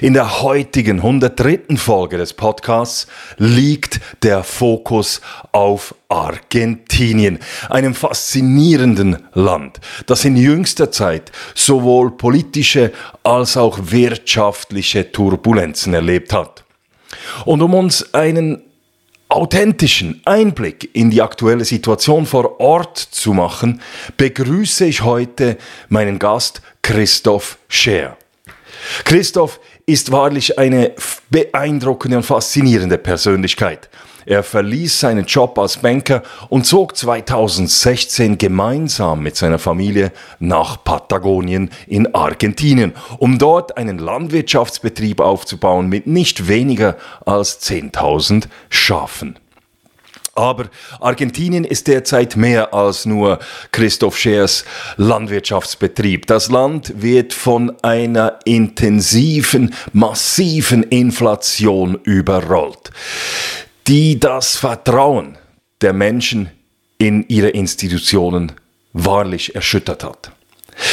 In der heutigen 103. Folge des Podcasts liegt der Fokus auf Argentinien, einem faszinierenden Land, das in jüngster Zeit sowohl politische als auch wirtschaftliche Turbulenzen erlebt hat. Und um uns einen authentischen Einblick in die aktuelle Situation vor Ort zu machen, begrüße ich heute meinen Gast Christoph Scher. Christoph ist wahrlich eine beeindruckende und faszinierende Persönlichkeit. Er verließ seinen Job als Banker und zog 2016 gemeinsam mit seiner Familie nach Patagonien in Argentinien, um dort einen Landwirtschaftsbetrieb aufzubauen mit nicht weniger als 10.000 Schafen. Aber Argentinien ist derzeit mehr als nur Christoph Schers Landwirtschaftsbetrieb. Das Land wird von einer intensiven, massiven Inflation überrollt, die das Vertrauen der Menschen in ihre Institutionen wahrlich erschüttert hat.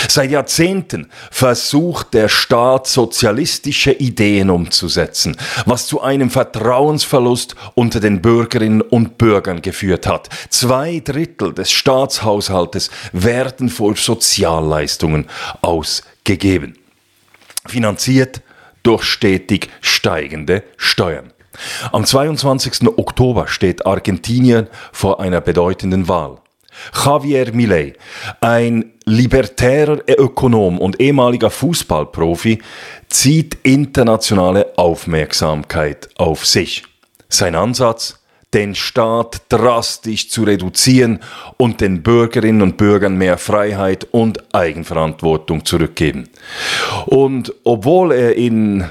Seit Jahrzehnten versucht der Staat sozialistische Ideen umzusetzen, was zu einem Vertrauensverlust unter den Bürgerinnen und Bürgern geführt hat. Zwei Drittel des Staatshaushaltes werden für Sozialleistungen ausgegeben, finanziert durch stetig steigende Steuern. Am 22. Oktober steht Argentinien vor einer bedeutenden Wahl. Javier Milei, ein libertärer Ökonom und ehemaliger Fußballprofi, zieht internationale Aufmerksamkeit auf sich. Sein Ansatz? Den Staat drastisch zu reduzieren und den Bürgerinnen und Bürgern mehr Freiheit und Eigenverantwortung zurückgeben. Und obwohl er in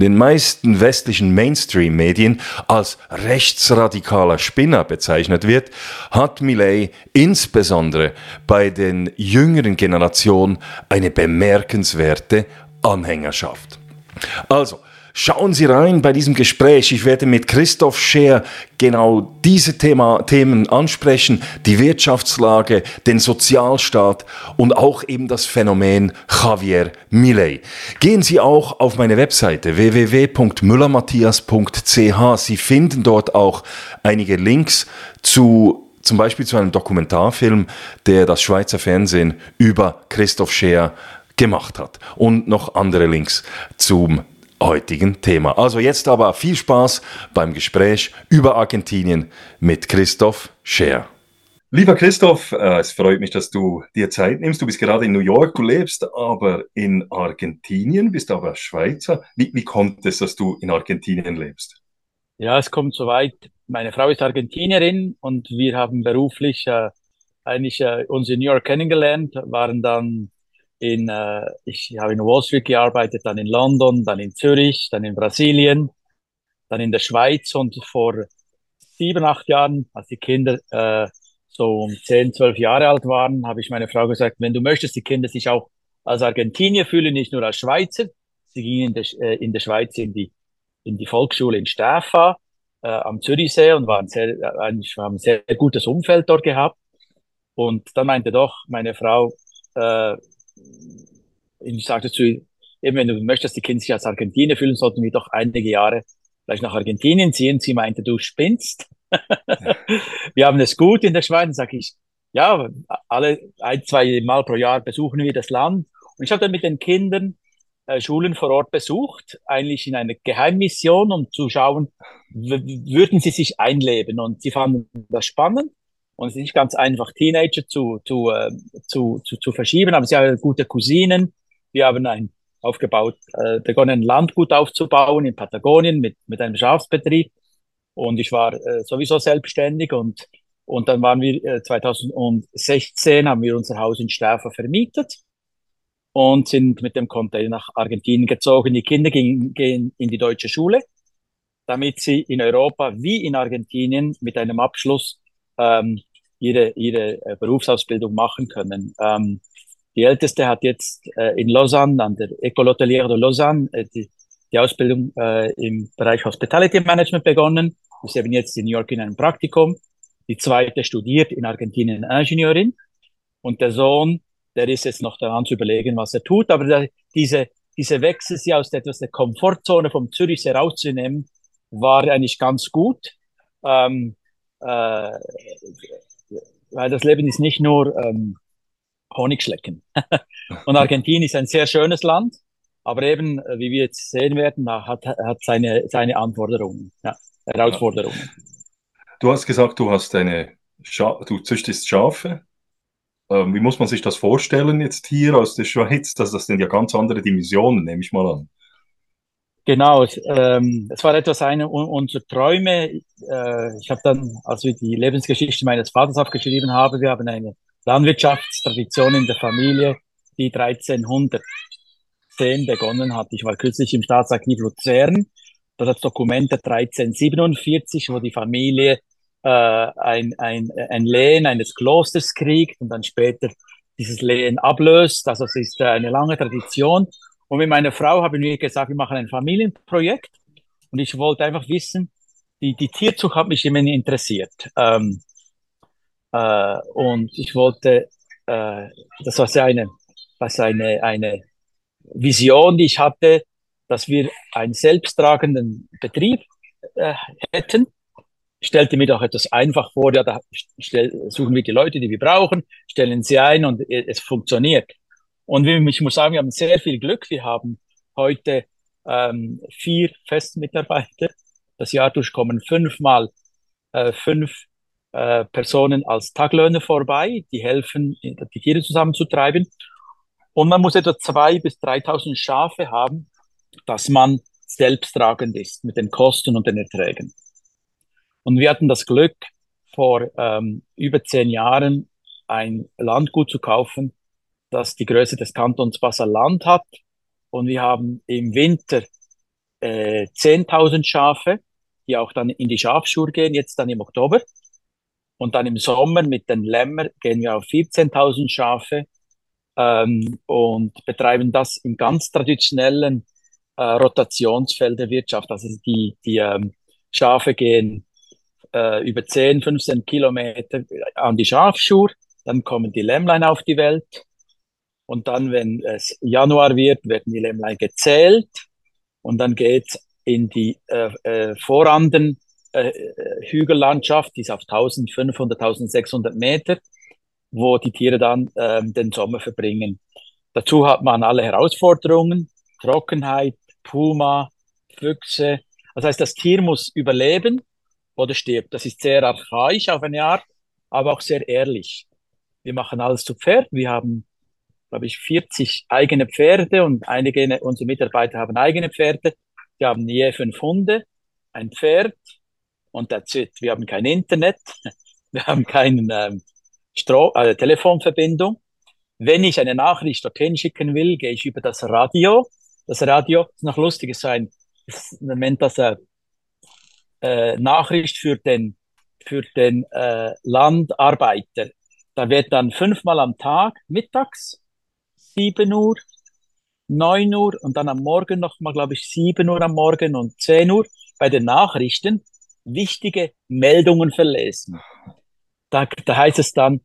den meisten westlichen Mainstream-Medien als rechtsradikaler Spinner bezeichnet wird, hat Millet insbesondere bei den jüngeren Generationen eine bemerkenswerte Anhängerschaft. Also, Schauen Sie rein bei diesem Gespräch. Ich werde mit Christoph Scher genau diese Thema, Themen ansprechen, die Wirtschaftslage, den Sozialstaat und auch eben das Phänomen Javier Millet. Gehen Sie auch auf meine Webseite www.müllermatthias.ch. Sie finden dort auch einige Links zu zum Beispiel zu einem Dokumentarfilm, der das Schweizer Fernsehen über Christoph Scher gemacht hat und noch andere Links zum heutigen Thema. Also jetzt aber viel Spaß beim Gespräch über Argentinien mit Christoph Scher. Lieber Christoph, äh, es freut mich, dass du dir Zeit nimmst. Du bist gerade in New York, du lebst aber in Argentinien, bist aber Schweizer. Wie, wie kommt es, dass du in Argentinien lebst? Ja, es kommt soweit. Meine Frau ist Argentinierin und wir haben beruflich äh, eigentlich äh, uns in New York kennengelernt, waren dann in, äh, ich habe in Wall Street gearbeitet, dann in London, dann in Zürich, dann in Brasilien, dann in der Schweiz und vor sieben, acht Jahren, als die Kinder äh, so um zehn, zwölf Jahre alt waren, habe ich meine Frau gesagt, wenn du möchtest, die Kinder sich auch als Argentinier fühlen, nicht nur als Schweizer. Sie gingen in der, äh, in der Schweiz in die, in die Volksschule in Stäfa äh, am Zürichsee und waren sehr, äh, eigentlich haben ein sehr gutes Umfeld dort gehabt. Und dann meinte doch meine Frau, äh, ich sagte zu ihr, eben wenn du möchtest, die Kinder sich als Argentinier fühlen, sollten wir doch einige Jahre vielleicht nach Argentinien ziehen. Sie meinte, du spinnst. wir haben es gut in der Schweiz. Sag ich, ja, alle ein, zwei Mal pro Jahr besuchen wir das Land. Und ich habe dann mit den Kindern äh, Schulen vor Ort besucht, eigentlich in einer Geheimmission, um zu schauen, würden sie sich einleben. Und sie fanden das spannend. Und es ist nicht ganz einfach, Teenager zu, zu, äh, zu, zu, zu verschieben, aber sie haben gute Cousinen. Wir haben ein aufgebaut, äh, begonnen, Landgut aufzubauen in Patagonien mit, mit einem Schafsbetrieb. Und ich war äh, sowieso selbstständig und, und dann waren wir äh, 2016 haben wir unser Haus in Stäfer vermietet. und sind mit dem Container nach Argentinien gezogen. Die Kinder gingen, gehen in die deutsche Schule, damit sie in Europa wie in Argentinien mit einem Abschluss ähm, ihre, ihre äh, Berufsausbildung machen können. Ähm, die Älteste hat jetzt äh, in Lausanne an der École Hotelière de Lausanne äh, die, die Ausbildung äh, im Bereich Hospitality Management begonnen. Ist eben jetzt in New York in einem Praktikum. Die zweite studiert in Argentinien Ingenieurin. Und der Sohn, der ist jetzt noch daran zu überlegen, was er tut. Aber der, diese, diese Wechsel, sie aus etwas der Komfortzone vom Zürich herauszunehmen, war eigentlich ganz gut. Ähm, äh, weil das Leben ist nicht nur ähm, Honigschlecken. und Argentinien ist ein sehr schönes Land, aber eben, äh, wie wir jetzt sehen werden, hat, hat seine, seine Anforderungen, ja, Herausforderungen. Du hast gesagt, du hast eine Scha du züchtest Schafe. Ähm, wie muss man sich das vorstellen jetzt hier aus der Schweiz? Das, das sind ja ganz andere Dimensionen, nehme ich mal an. Genau, ähm, es war etwas eine unserer Träume. Äh, ich habe dann, als wir die Lebensgeschichte meines Vaters aufgeschrieben haben, wir haben eine Landwirtschaftstradition in der Familie, die 1310 begonnen hat. Ich war kürzlich im Staatsarchiv Luzern, das hat Dokumente 1347, wo die Familie äh, ein, ein, ein Lehen eines Klosters kriegt und dann später dieses Lehen ablöst. Also es ist eine lange Tradition. Und mit meiner Frau haben wir gesagt, wir machen ein Familienprojekt. Und ich wollte einfach wissen, die, die Tierzucht hat mich immer interessiert. Ähm, äh, und ich wollte, äh, das war eine, was eine, eine Vision, die ich hatte, dass wir einen selbsttragenden Betrieb äh, hätten. Stellte mir doch etwas einfach vor, ja, da stell, suchen wir die Leute, die wir brauchen, stellen sie ein und es funktioniert. Und ich muss sagen, wir haben sehr viel Glück. Wir haben heute ähm, vier Festmitarbeiter. Das Jahr durchkommen fünfmal äh, fünf äh, Personen als Taglöhner vorbei, die helfen, die Tiere zusammenzutreiben. Und man muss etwa zwei bis 3.000 Schafe haben, dass man selbsttragend ist mit den Kosten und den Erträgen. Und wir hatten das Glück, vor ähm, über zehn Jahren ein Landgut zu kaufen, das die Größe des Kantons Basel-Land hat. Und wir haben im Winter äh, 10.000 Schafe, die auch dann in die Schafschur gehen, jetzt dann im Oktober. Und dann im Sommer mit den Lämmer gehen wir auf 14.000 Schafe ähm, und betreiben das im ganz traditionellen äh, Rotationsfeld der Wirtschaft. Also die, die ähm, Schafe gehen äh, über 10, 15 Kilometer an die Schafschur, dann kommen die Lämmlein auf die Welt und dann, wenn es Januar wird, werden die Lämmlein gezählt und dann geht's in die äh, äh, Voranden äh, Hügellandschaft, die ist auf 1500, 1600 Meter, wo die Tiere dann äh, den Sommer verbringen. Dazu hat man alle Herausforderungen, Trockenheit, Puma, Füchse. Das heißt, das Tier muss überleben oder stirbt. Das ist sehr archaisch auf eine Art, aber auch sehr ehrlich. Wir machen alles zu Pferd. Wir haben glaube ich, 40 eigene Pferde und einige unserer Mitarbeiter haben eigene Pferde. Wir haben je fünf Hunde, ein Pferd und that's it. Wir haben kein Internet, wir haben keine ähm, äh, Telefonverbindung. Wenn ich eine Nachricht dorthin schicken will, gehe ich über das Radio. Das Radio ist noch lustig, ist so ein, man nennt das äh, äh, Nachricht für den, für den äh, Landarbeiter. Da wird dann fünfmal am Tag mittags 7 Uhr, 9 Uhr und dann am Morgen nochmal, glaube ich, 7 Uhr am Morgen und 10 Uhr bei den Nachrichten wichtige Meldungen verlesen. Da, da heißt es dann,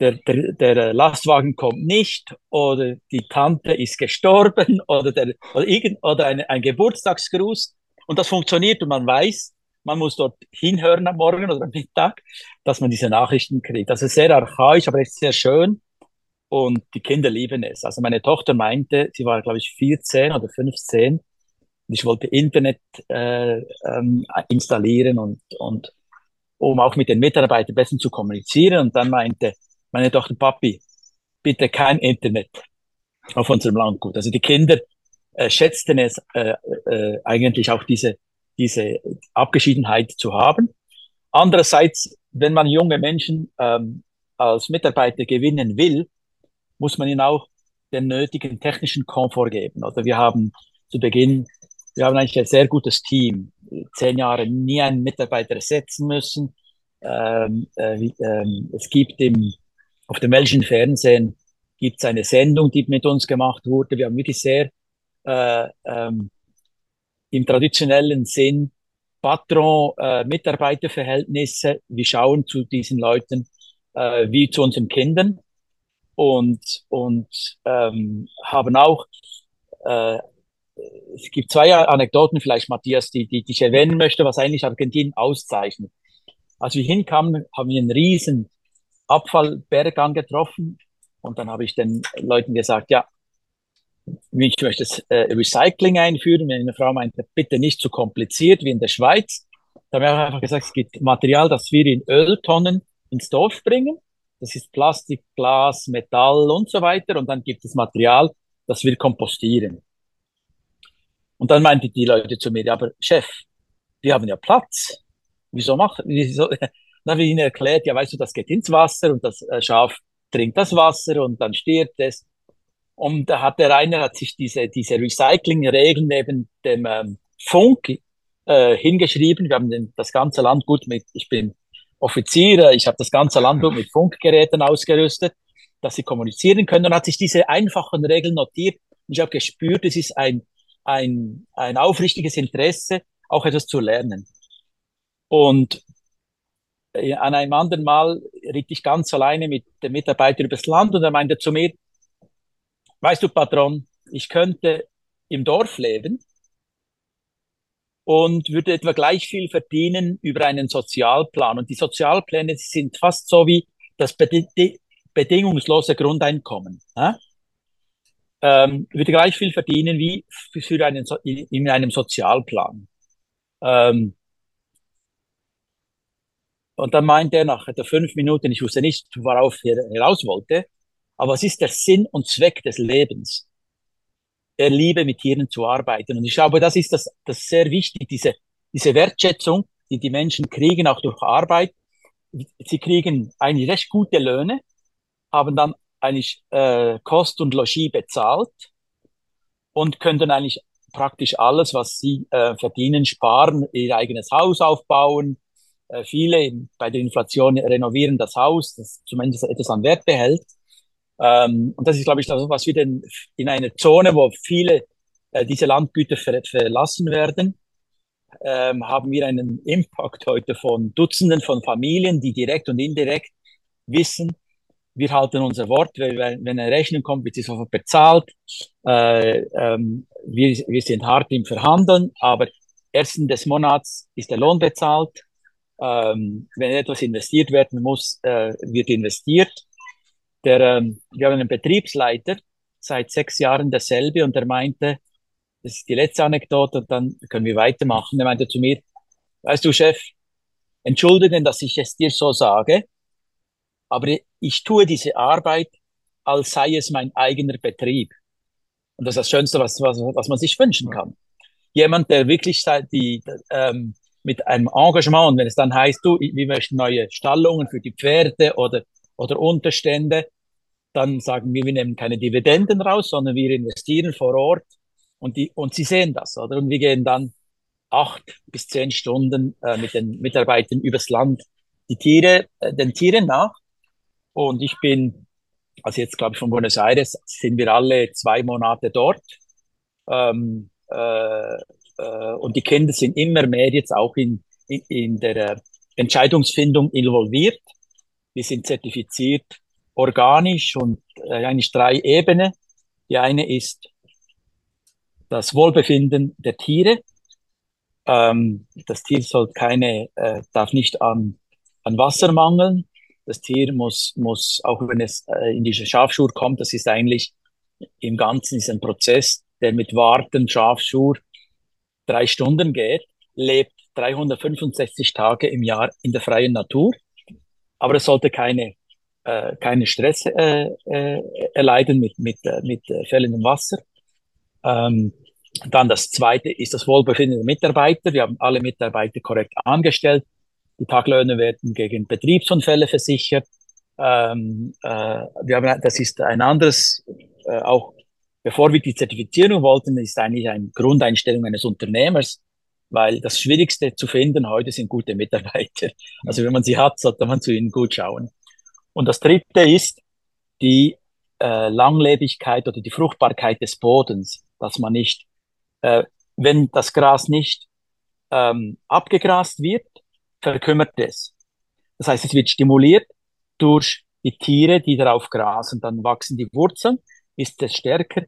der, der, der Lastwagen kommt nicht oder die Tante ist gestorben oder, der, oder, irgend, oder ein, ein Geburtstagsgruß. Und das funktioniert und man weiß, man muss dort hinhören am Morgen oder am Mittag, dass man diese Nachrichten kriegt. Das ist sehr archaisch, aber echt sehr schön. Und die Kinder lieben es. Also meine Tochter meinte, sie war, glaube ich, 14 oder 15. Und ich wollte Internet äh, ähm, installieren und, und um auch mit den Mitarbeitern besser zu kommunizieren. Und dann meinte meine Tochter, Papi, bitte kein Internet auf unserem Landgut. Also die Kinder äh, schätzten es äh, äh, eigentlich auch diese, diese Abgeschiedenheit zu haben. Andererseits, wenn man junge Menschen ähm, als Mitarbeiter gewinnen will, muss man ihnen auch den nötigen technischen Komfort geben. Oder wir haben zu Beginn, wir haben eigentlich ein sehr gutes Team, zehn Jahre nie einen Mitarbeiter ersetzen müssen. Ähm, äh, ähm, es gibt im, auf dem welchen Fernsehen gibt es eine Sendung, die mit uns gemacht wurde. Wir haben wirklich sehr äh, ähm, im traditionellen Sinn Patron-Mitarbeiterverhältnisse. wir schauen zu diesen Leuten äh, wie zu unseren Kindern und, und ähm, haben auch, äh, es gibt zwei Anekdoten vielleicht, Matthias, die, die, die ich erwähnen möchte, was eigentlich Argentinien auszeichnet. Als wir hinkamen, haben wir einen riesen Abfallberg angetroffen und dann habe ich den Leuten gesagt, ja, ich möchte das äh, Recycling einführen. Meine Frau meinte, bitte nicht zu kompliziert wie in der Schweiz. Da haben wir einfach gesagt, es gibt Material, das wir in Öltonnen ins Dorf bringen. Das ist Plastik, Glas, Metall und so weiter. Und dann gibt es Material, das wir kompostieren. Und dann meinte die Leute zu mir, aber Chef, wir haben ja Platz. Wieso machen, wieso? Dann habe ich ihnen erklärt, ja, weißt du, das geht ins Wasser und das äh, Schaf trinkt das Wasser und dann stirbt es. Und da hat der Rainer hat sich diese, diese Recycling-Regeln neben dem ähm, Funk äh, hingeschrieben. Wir haben den, das ganze Land gut mit, ich bin Offizier, ich habe das ganze Land mit Funkgeräten ausgerüstet, dass sie kommunizieren können. Und hat sich diese einfachen Regeln notiert. Und ich habe gespürt, es ist ein, ein, ein aufrichtiges Interesse, auch etwas zu lernen. Und äh, an einem anderen Mal ritt ich ganz alleine mit dem Mitarbeiter übers Land und er meinte zu mir, weißt du, Patron, ich könnte im Dorf leben und würde etwa gleich viel verdienen über einen Sozialplan. Und die Sozialpläne sind fast so wie das bedingungslose Grundeinkommen. Ja? Ähm, würde gleich viel verdienen wie für einen, so in einem Sozialplan. Ähm, und dann meinte er nach etwa fünf Minuten, ich wusste nicht, worauf er heraus wollte, aber was ist der Sinn und Zweck des Lebens? Er liebe, mit Tieren zu arbeiten. Und ich glaube, das ist das, das sehr wichtig, diese, diese Wertschätzung, die die Menschen kriegen, auch durch Arbeit. Sie kriegen eigentlich recht gute Löhne, haben dann eigentlich äh, Kost und Logis bezahlt und können dann eigentlich praktisch alles, was sie äh, verdienen, sparen, ihr eigenes Haus aufbauen. Äh, viele bei der Inflation renovieren das Haus, das zumindest etwas an Wert behält. Ähm, und das ist, glaube ich, das, was wir denn in einer Zone, wo viele äh, diese Landgüter ver verlassen werden, ähm, haben wir einen Impact heute von Dutzenden von Familien, die direkt und indirekt wissen, wir halten unser Wort, wenn, wenn eine Rechnung kommt, wird sie sofort bezahlt. Äh, ähm, wir, wir sind hart im Verhandeln, aber ersten des Monats ist der Lohn bezahlt. Ähm, wenn etwas investiert werden muss, äh, wird investiert. Der, ähm, wir haben einen Betriebsleiter, seit sechs Jahren derselbe, und er meinte, das ist die letzte Anekdote, und dann können wir weitermachen. Er meinte zu mir, weißt du, Chef, entschuldigen, dass ich es dir so sage, aber ich tue diese Arbeit, als sei es mein eigener Betrieb. Und das ist das Schönste, was, was, was man sich wünschen kann. Jemand, der wirklich die, ähm, mit einem Engagement, wenn es dann heißt, du, wir möchten neue Stallungen für die Pferde oder oder Unterstände, dann sagen wir, wir nehmen keine Dividenden raus, sondern wir investieren vor Ort und die, und sie sehen das, oder? Und wir gehen dann acht bis zehn Stunden äh, mit den Mitarbeitern übers Land die Tiere, äh, den Tieren nach. Und ich bin, also jetzt glaube ich von Buenos Aires, sind wir alle zwei Monate dort. Ähm, äh, äh, und die Kinder sind immer mehr jetzt auch in, in, in der äh, Entscheidungsfindung involviert. Wir sind zertifiziert organisch und äh, eigentlich drei Ebenen. Die eine ist das Wohlbefinden der Tiere. Ähm, das Tier soll keine, äh, darf nicht an, an Wasser mangeln. Das Tier muss, muss, auch wenn es äh, in diese Schafschur kommt, das ist eigentlich im Ganzen ist ein Prozess, der mit Warten, Schafschur drei Stunden geht, lebt 365 Tage im Jahr in der freien Natur aber es sollte keine, äh, keine Stress äh, äh, erleiden mit, mit, äh, mit äh, fällendem Wasser. Ähm, dann das zweite ist das Wohlbefinden der Mitarbeiter. Wir haben alle Mitarbeiter korrekt angestellt. Die Taglöhne werden gegen Betriebsunfälle versichert. Ähm, äh, wir haben, das ist ein anderes äh, auch bevor wir die Zertifizierung wollten, ist eigentlich eine Grundeinstellung eines Unternehmers, weil das Schwierigste zu finden heute sind gute Mitarbeiter. Also wenn man sie hat, sollte man zu ihnen gut schauen. Und das Dritte ist die äh, Langlebigkeit oder die Fruchtbarkeit des Bodens, dass man nicht, äh, wenn das Gras nicht ähm, abgegrast wird, verkümmert es. Das heißt, es wird stimuliert durch die Tiere, die darauf grasen. Dann wachsen die Wurzeln, ist es stärker,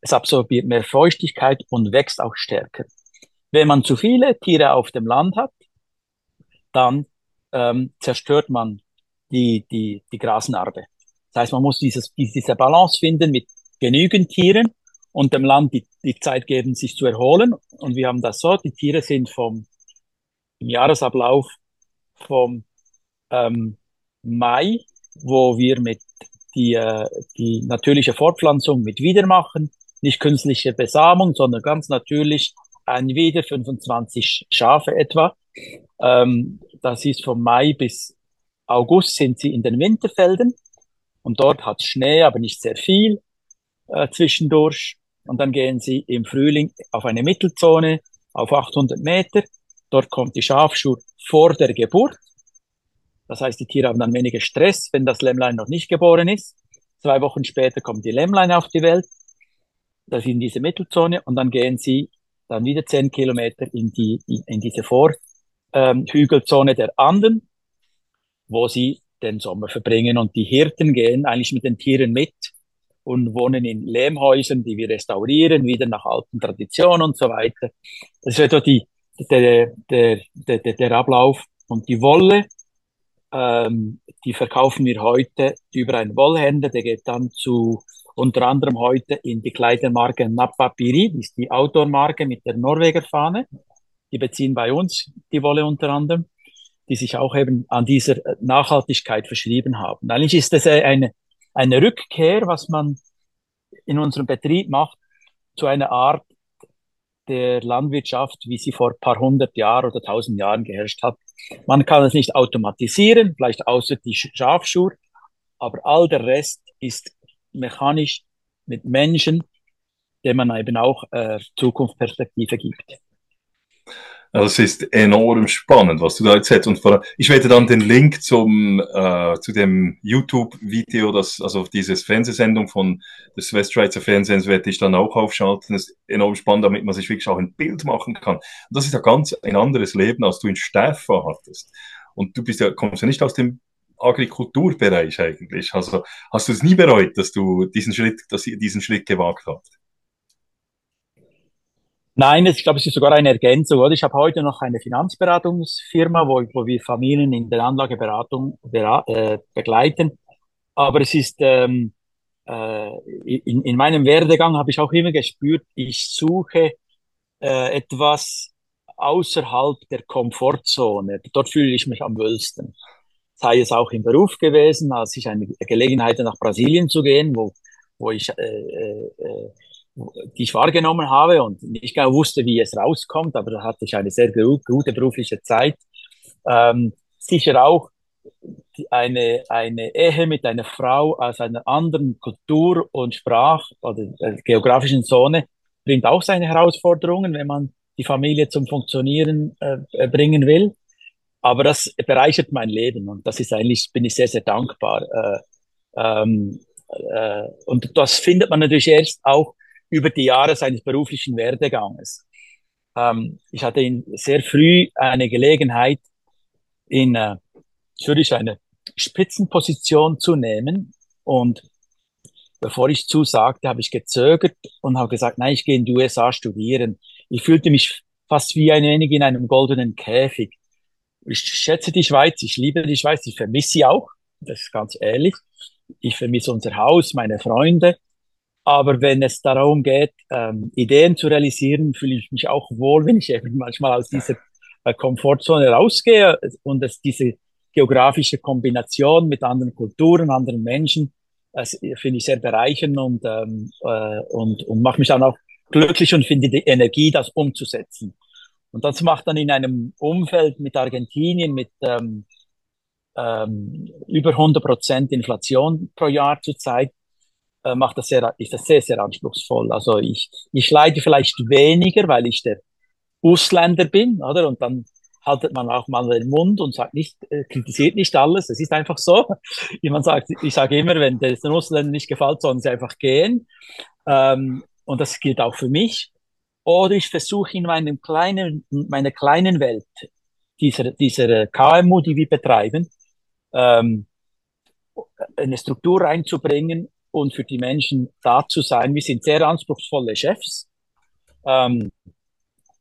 es absorbiert mehr Feuchtigkeit und wächst auch stärker. Wenn man zu viele Tiere auf dem Land hat, dann ähm, zerstört man die, die, die Grasnarbe. Das heißt, man muss dieses, diese Balance finden mit genügend Tieren und dem Land die, die Zeit geben, sich zu erholen. Und wir haben das so, die Tiere sind vom im Jahresablauf vom ähm, Mai, wo wir mit die, äh, die natürliche Fortpflanzung mit wieder machen, nicht künstliche Besamung, sondern ganz natürlich ein wieder 25 Schafe etwa. Ähm, das ist vom Mai bis August sind sie in den Winterfelden und dort hat Schnee, aber nicht sehr viel äh, zwischendurch. Und dann gehen sie im Frühling auf eine Mittelzone auf 800 Meter. Dort kommt die Schafschur vor der Geburt. Das heißt, die Tiere haben dann weniger Stress, wenn das Lämmlein noch nicht geboren ist. Zwei Wochen später kommen die Lämmlein auf die Welt. Das ist in diese Mittelzone und dann gehen sie dann wieder zehn Kilometer in die, in, in diese Vorhügelzone ähm, der Anden, wo sie den Sommer verbringen. Und die Hirten gehen eigentlich mit den Tieren mit und wohnen in Lehmhäusern, die wir restaurieren, wieder nach alten Traditionen und so weiter. Das ist etwa die, der, der, der, der Ablauf. Und die Wolle, ähm, die verkaufen wir heute über einen Wollhändler, der geht dann zu unter anderem heute in die Kleidermarke Nappa Piri, die ist die Outdoor-Marke mit der Norweger Fahne. Die beziehen bei uns die Wolle unter anderem, die sich auch eben an dieser Nachhaltigkeit verschrieben haben. Eigentlich ist das eine, eine Rückkehr, was man in unserem Betrieb macht, zu einer Art der Landwirtschaft, wie sie vor paar hundert Jahren oder tausend Jahren geherrscht hat. Man kann es nicht automatisieren, vielleicht außer die Schafschur, aber all der Rest ist mechanisch mit Menschen, dem man eben auch äh, Zukunftsperspektive gibt. Es ist enorm spannend, was du da erzählst. Und vor, ich werde dann den Link zum, äh, zu dem YouTube-Video, das, also dieses Fernsehsendung von des Westschweizer Fernsehens werde ich dann auch aufschalten. Das ist enorm spannend, damit man sich wirklich auch ein Bild machen kann. Und das ist ja ganz ein anderes Leben, als du in Stefan hattest. Und du bist ja, kommst ja nicht aus dem Agrikulturbereich eigentlich. Also hast du es nie bereut, dass du diesen Schritt, dass ihr diesen Schritt gewagt habt? Nein, ich glaube, es ist sogar eine Ergänzung. Oder? Ich habe heute noch eine Finanzberatungsfirma, wo, wo wir Familien in der Anlageberatung äh, begleiten. Aber es ist ähm, äh, in, in meinem Werdegang habe ich auch immer gespürt, ich suche äh, etwas außerhalb der Komfortzone. Dort fühle ich mich am wohlsten. Sei es auch im Beruf gewesen, als ich eine Gelegenheit nach Brasilien zu gehen, wo, wo ich äh, äh die ich wahrgenommen habe und nicht genau wusste, wie es rauskommt, aber da hatte ich eine sehr gute berufliche Zeit. Ähm, sicher auch eine, eine Ehe mit einer Frau aus einer anderen Kultur und Sprach- oder äh, geografischen Zone bringt auch seine Herausforderungen, wenn man die Familie zum Funktionieren äh, bringen will. Aber das bereichert mein Leben und das ist eigentlich, bin ich sehr, sehr dankbar. Äh, ähm, äh, und das findet man natürlich erst auch, über die Jahre seines beruflichen Werdeganges. Ähm, ich hatte in sehr früh eine Gelegenheit, in äh, Zürich eine Spitzenposition zu nehmen. Und bevor ich zusagte, habe ich gezögert und habe gesagt, nein, ich gehe in die USA studieren. Ich fühlte mich fast wie ein wenig in einem goldenen Käfig. Ich schätze die Schweiz, ich liebe die Schweiz, ich vermisse sie auch, das ist ganz ehrlich. Ich vermisse unser Haus, meine Freunde. Aber wenn es darum geht, ähm, Ideen zu realisieren, fühle ich mich auch wohl, wenn ich eben manchmal aus dieser äh, Komfortzone rausgehe und es diese geografische Kombination mit anderen Kulturen, anderen Menschen, das finde ich sehr bereichernd und, ähm, äh, und, und macht mich dann auch glücklich und finde die Energie, das umzusetzen. Und das macht dann in einem Umfeld mit Argentinien mit ähm, ähm, über 100 Prozent Inflation pro Jahr zurzeit äh, macht das sehr, ist das sehr, sehr anspruchsvoll. Also ich, ich leide vielleicht weniger, weil ich der Ausländer bin, oder? Und dann haltet man auch mal den Mund und sagt nicht, äh, kritisiert nicht alles. Es ist einfach so. Wie man sagt, ich sage immer, wenn es den Ausländern nicht gefällt, sollen sie einfach gehen. Ähm, und das gilt auch für mich. Oder ich versuche in meinem kleinen, meiner kleinen Welt, dieser, dieser KMU, die wir betreiben, ähm, eine Struktur reinzubringen und für die Menschen da zu sein. Wir sind sehr anspruchsvolle Chefs. Ähm,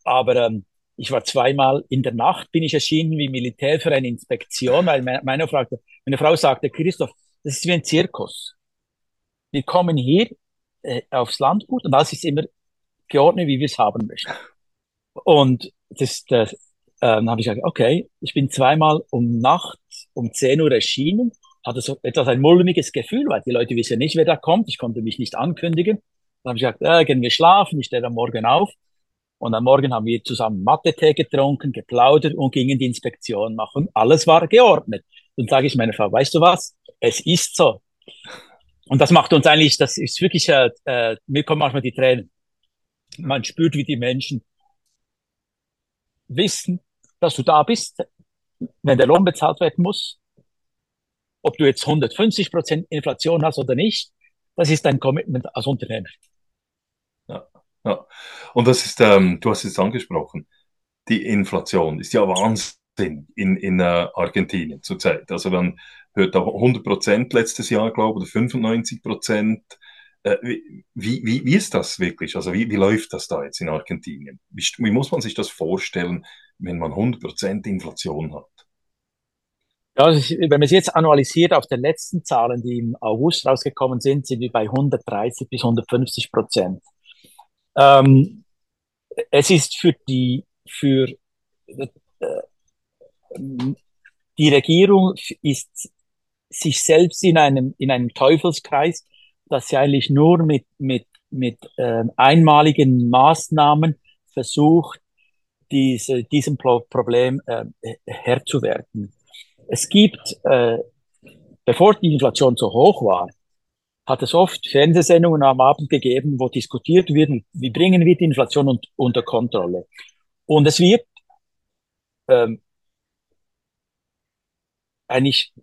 aber ähm, ich war zweimal in der Nacht, bin ich erschienen wie Militär für eine Inspektion, weil meine, Frau, meine Frau sagte, Christoph, das ist wie ein Zirkus. Wir kommen hier äh, aufs Landgut und alles ist immer geordnet, wie wir es haben möchten. Und das, das ähm, habe ich gesagt, okay, ich bin zweimal um Nacht um 10 Uhr erschienen, hatte so etwas ein mulmiges Gefühl, weil die Leute wissen nicht, wer da kommt. Ich konnte mich nicht ankündigen. Dann habe ich gesagt, äh, gehen wir schlafen, ich stehe am Morgen auf. Und am Morgen haben wir zusammen Mathe-Tee getrunken, geplaudert und gingen die Inspektion machen. Alles war geordnet. Und sage ich meiner Frau, weißt du was? Es ist so. Und das macht uns eigentlich, das ist wirklich, äh, äh, mir kommen manchmal die Tränen. Man spürt, wie die Menschen wissen, dass du da bist, wenn der Lohn bezahlt werden muss. Ob du jetzt 150 Prozent Inflation hast oder nicht, das ist dein Commitment als Unternehmer. Ja. Und das ist, ähm, du hast es angesprochen, die Inflation ist ja Wahnsinn in, in äh, Argentinien zurzeit. Also man hört da 100 Prozent letztes Jahr, glaube ich, oder 95 Prozent. Äh, wie, wie, wie ist das wirklich? Also wie, wie läuft das da jetzt in Argentinien? Wie, wie muss man sich das vorstellen, wenn man 100 Prozent Inflation hat? Ja, also wenn man es jetzt analysiert auf den letzten Zahlen, die im August rausgekommen sind, sind wir bei 130 bis 150 Prozent. Ähm, es ist für die, für äh, die Regierung ist sich selbst in einem, in einem Teufelskreis, dass sie eigentlich nur mit, mit, mit äh, einmaligen Maßnahmen versucht, diese, diesem Problem äh, Herr zu werden. Es gibt, äh, bevor die Inflation so hoch war, hat es oft Fernsehsendungen am Abend gegeben, wo diskutiert wird, wie bringen wir die Inflation und, unter Kontrolle. Und es wird ähm, eigentlich,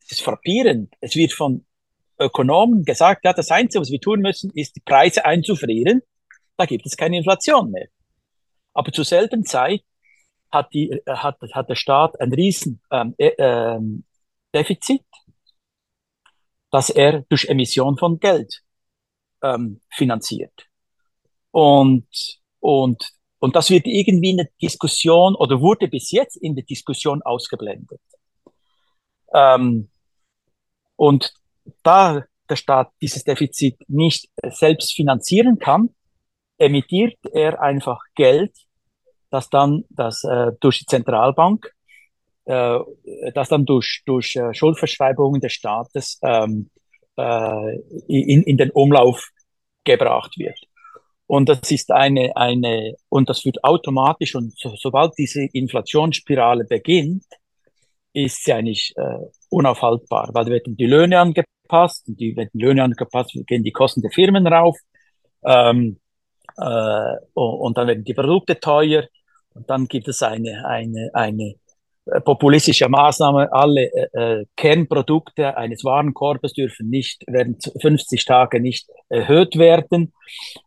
es ist frappierend, es wird von Ökonomen gesagt, ja, das Einzige, was wir tun müssen, ist die Preise einzufrieren, da gibt es keine Inflation mehr. Aber zur selben Zeit hat, die, hat, hat der Staat ein riesen ähm, äh, ähm, Defizit dass er durch Emission von Geld ähm, finanziert. Und, und, und das wird irgendwie in der Diskussion oder wurde bis jetzt in der Diskussion ausgeblendet. Ähm, und da der Staat dieses Defizit nicht selbst finanzieren kann, emittiert er einfach Geld, das dann das, äh, durch die Zentralbank äh, das dann durch, durch äh, Schuldverschreibungen des Staates ähm, äh, in, in den Umlauf gebracht wird. Und das ist eine, eine, und das wird automatisch, und so, sobald diese Inflationsspirale beginnt, ist sie eigentlich äh, unaufhaltbar, weil werden die Löhne angepasst, und die werden Löhne angepasst, gehen die Kosten der Firmen rauf, ähm, äh, und dann werden die Produkte teuer, und dann gibt es eine, eine, eine äh, populistische Maßnahme, alle äh, äh, Kernprodukte eines Warenkorbes dürfen nicht während 50 Tage nicht erhöht werden.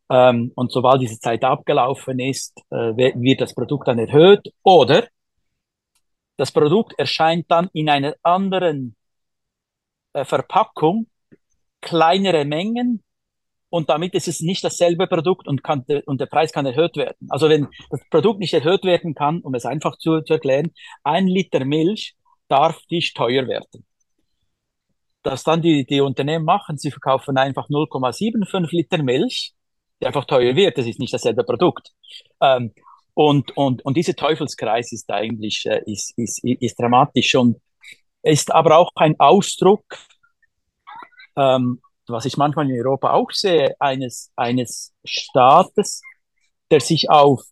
Ähm, und sobald diese Zeit abgelaufen ist, äh, wird das Produkt dann erhöht. Oder das Produkt erscheint dann in einer anderen Verpackung, kleinere Mengen, und damit ist es nicht dasselbe Produkt und, kann, und der Preis kann erhöht werden. Also wenn das Produkt nicht erhöht werden kann, um es einfach zu, zu erklären, ein Liter Milch darf nicht teuer werden. Das dann die, die Unternehmen machen, sie verkaufen einfach 0,75 Liter Milch, die einfach teuer wird, das ist nicht dasselbe Produkt. Ähm, und, und, und dieser Teufelskreis ist eigentlich äh, ist, ist, ist dramatisch und ist aber auch ein Ausdruck ähm, was ich manchmal in Europa auch sehe, eines, eines Staates, der sich auf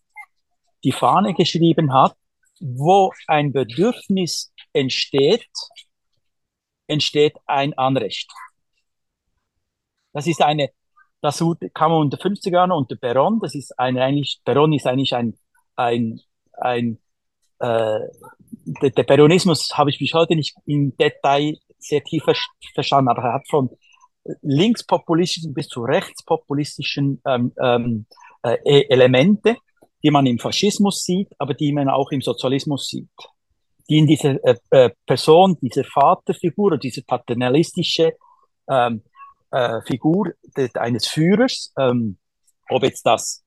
die Fahne geschrieben hat, wo ein Bedürfnis entsteht, entsteht ein Anrecht. Das ist eine, das kam unter 50er Jahren unter Peron. Das ist eine, eigentlich, Peron ist eigentlich ein, ein, ein, äh, der, der Peronismus habe ich bis heute nicht im Detail sehr tief verstanden, aber er hat von linkspopulistischen bis zu rechtspopulistischen ähm, ähm, äh, e-, Elemente, die man im Faschismus sieht, aber die man auch im Sozialismus sieht. Die in dieser äh, äh, Person, diese Vaterfigur, diese paternalistische ähm, äh, Figur des, eines Führers, ähm, ob jetzt das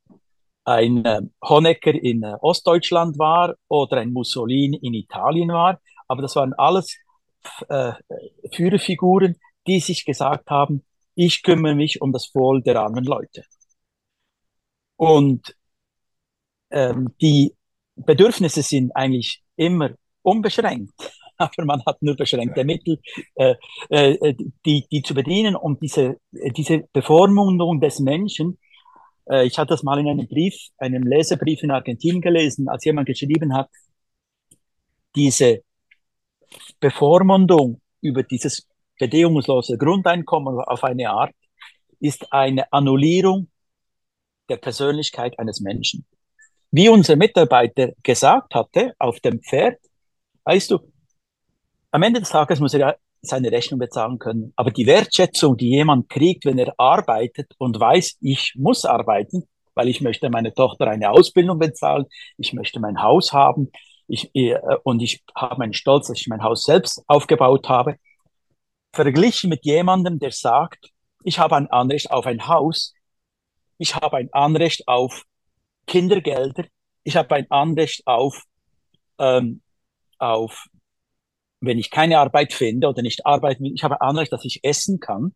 ein äh, Honecker in äh, Ostdeutschland war oder ein Mussolini in Italien war, aber das waren alles äh, Führerfiguren, die sich gesagt haben, ich kümmere mich um das Wohl der armen Leute. Und ähm, die Bedürfnisse sind eigentlich immer unbeschränkt, aber man hat nur beschränkte Mittel, äh, äh, die, die zu bedienen. Und diese, diese Bevormundung des Menschen, äh, ich hatte das mal in einem Brief, einem Leserbrief in Argentinien gelesen, als jemand geschrieben hat, diese Bevormundung über dieses bedingungslose Grundeinkommen auf eine Art ist eine Annullierung der Persönlichkeit eines Menschen. Wie unser Mitarbeiter gesagt hatte auf dem Pferd, weißt du, am Ende des Tages muss er ja seine Rechnung bezahlen können. Aber die Wertschätzung, die jemand kriegt, wenn er arbeitet und weiß, ich muss arbeiten, weil ich möchte meine Tochter eine Ausbildung bezahlen, ich möchte mein Haus haben, ich, äh, und ich habe einen Stolz, dass ich mein Haus selbst aufgebaut habe, verglichen mit jemandem, der sagt, ich habe ein Anrecht auf ein Haus, ich habe ein Anrecht auf Kindergelder, ich habe ein Anrecht auf, ähm, auf, wenn ich keine Arbeit finde oder nicht arbeiten will, ich habe Anrecht, dass ich essen kann,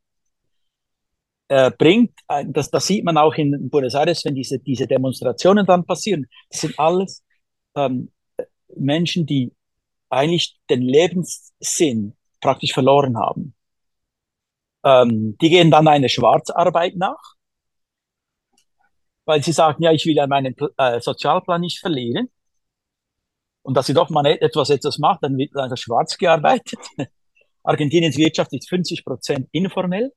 äh, bringt, ein, das, das sieht man auch in Buenos Aires, wenn diese, diese Demonstrationen dann passieren. Das sind alles ähm, Menschen, die eigentlich den Lebenssinn praktisch verloren haben. Ähm, die gehen dann eine Schwarzarbeit nach, weil sie sagen, ja, ich will ja meinen äh, Sozialplan nicht verlieren. Und dass sie doch mal etwas etwas macht, dann wird also schwarz gearbeitet. Argentiniens Wirtschaft ist 50 Prozent informell.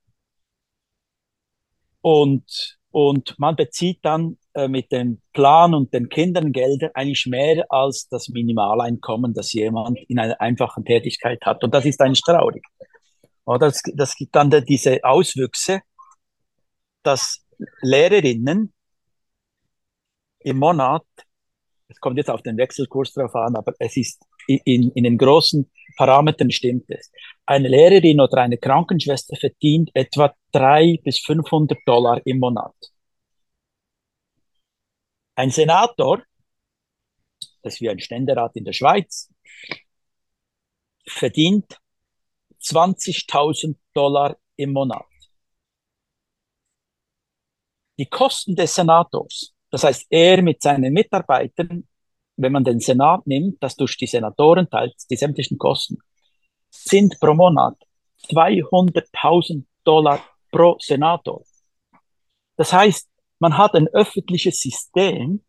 Und, und man bezieht dann äh, mit dem Plan und den Kindern Gelder eigentlich mehr als das Minimaleinkommen, das jemand in einer einfachen Tätigkeit hat. Und das ist eigentlich traurig. Oder das, das gibt dann diese Auswüchse, dass Lehrerinnen im Monat, es kommt jetzt auf den Wechselkurs drauf an, aber es ist in, in den großen Parametern stimmt es. Eine Lehrerin oder eine Krankenschwester verdient etwa drei bis 500 Dollar im Monat. Ein Senator, das ist wie ein Ständerat in der Schweiz, verdient 20.000 Dollar im Monat. Die Kosten des Senators, das heißt er mit seinen Mitarbeitern, wenn man den Senat nimmt, das durch die Senatoren teilt, die sämtlichen Kosten, sind pro Monat 200.000 Dollar pro Senator. Das heißt, man hat ein öffentliches System,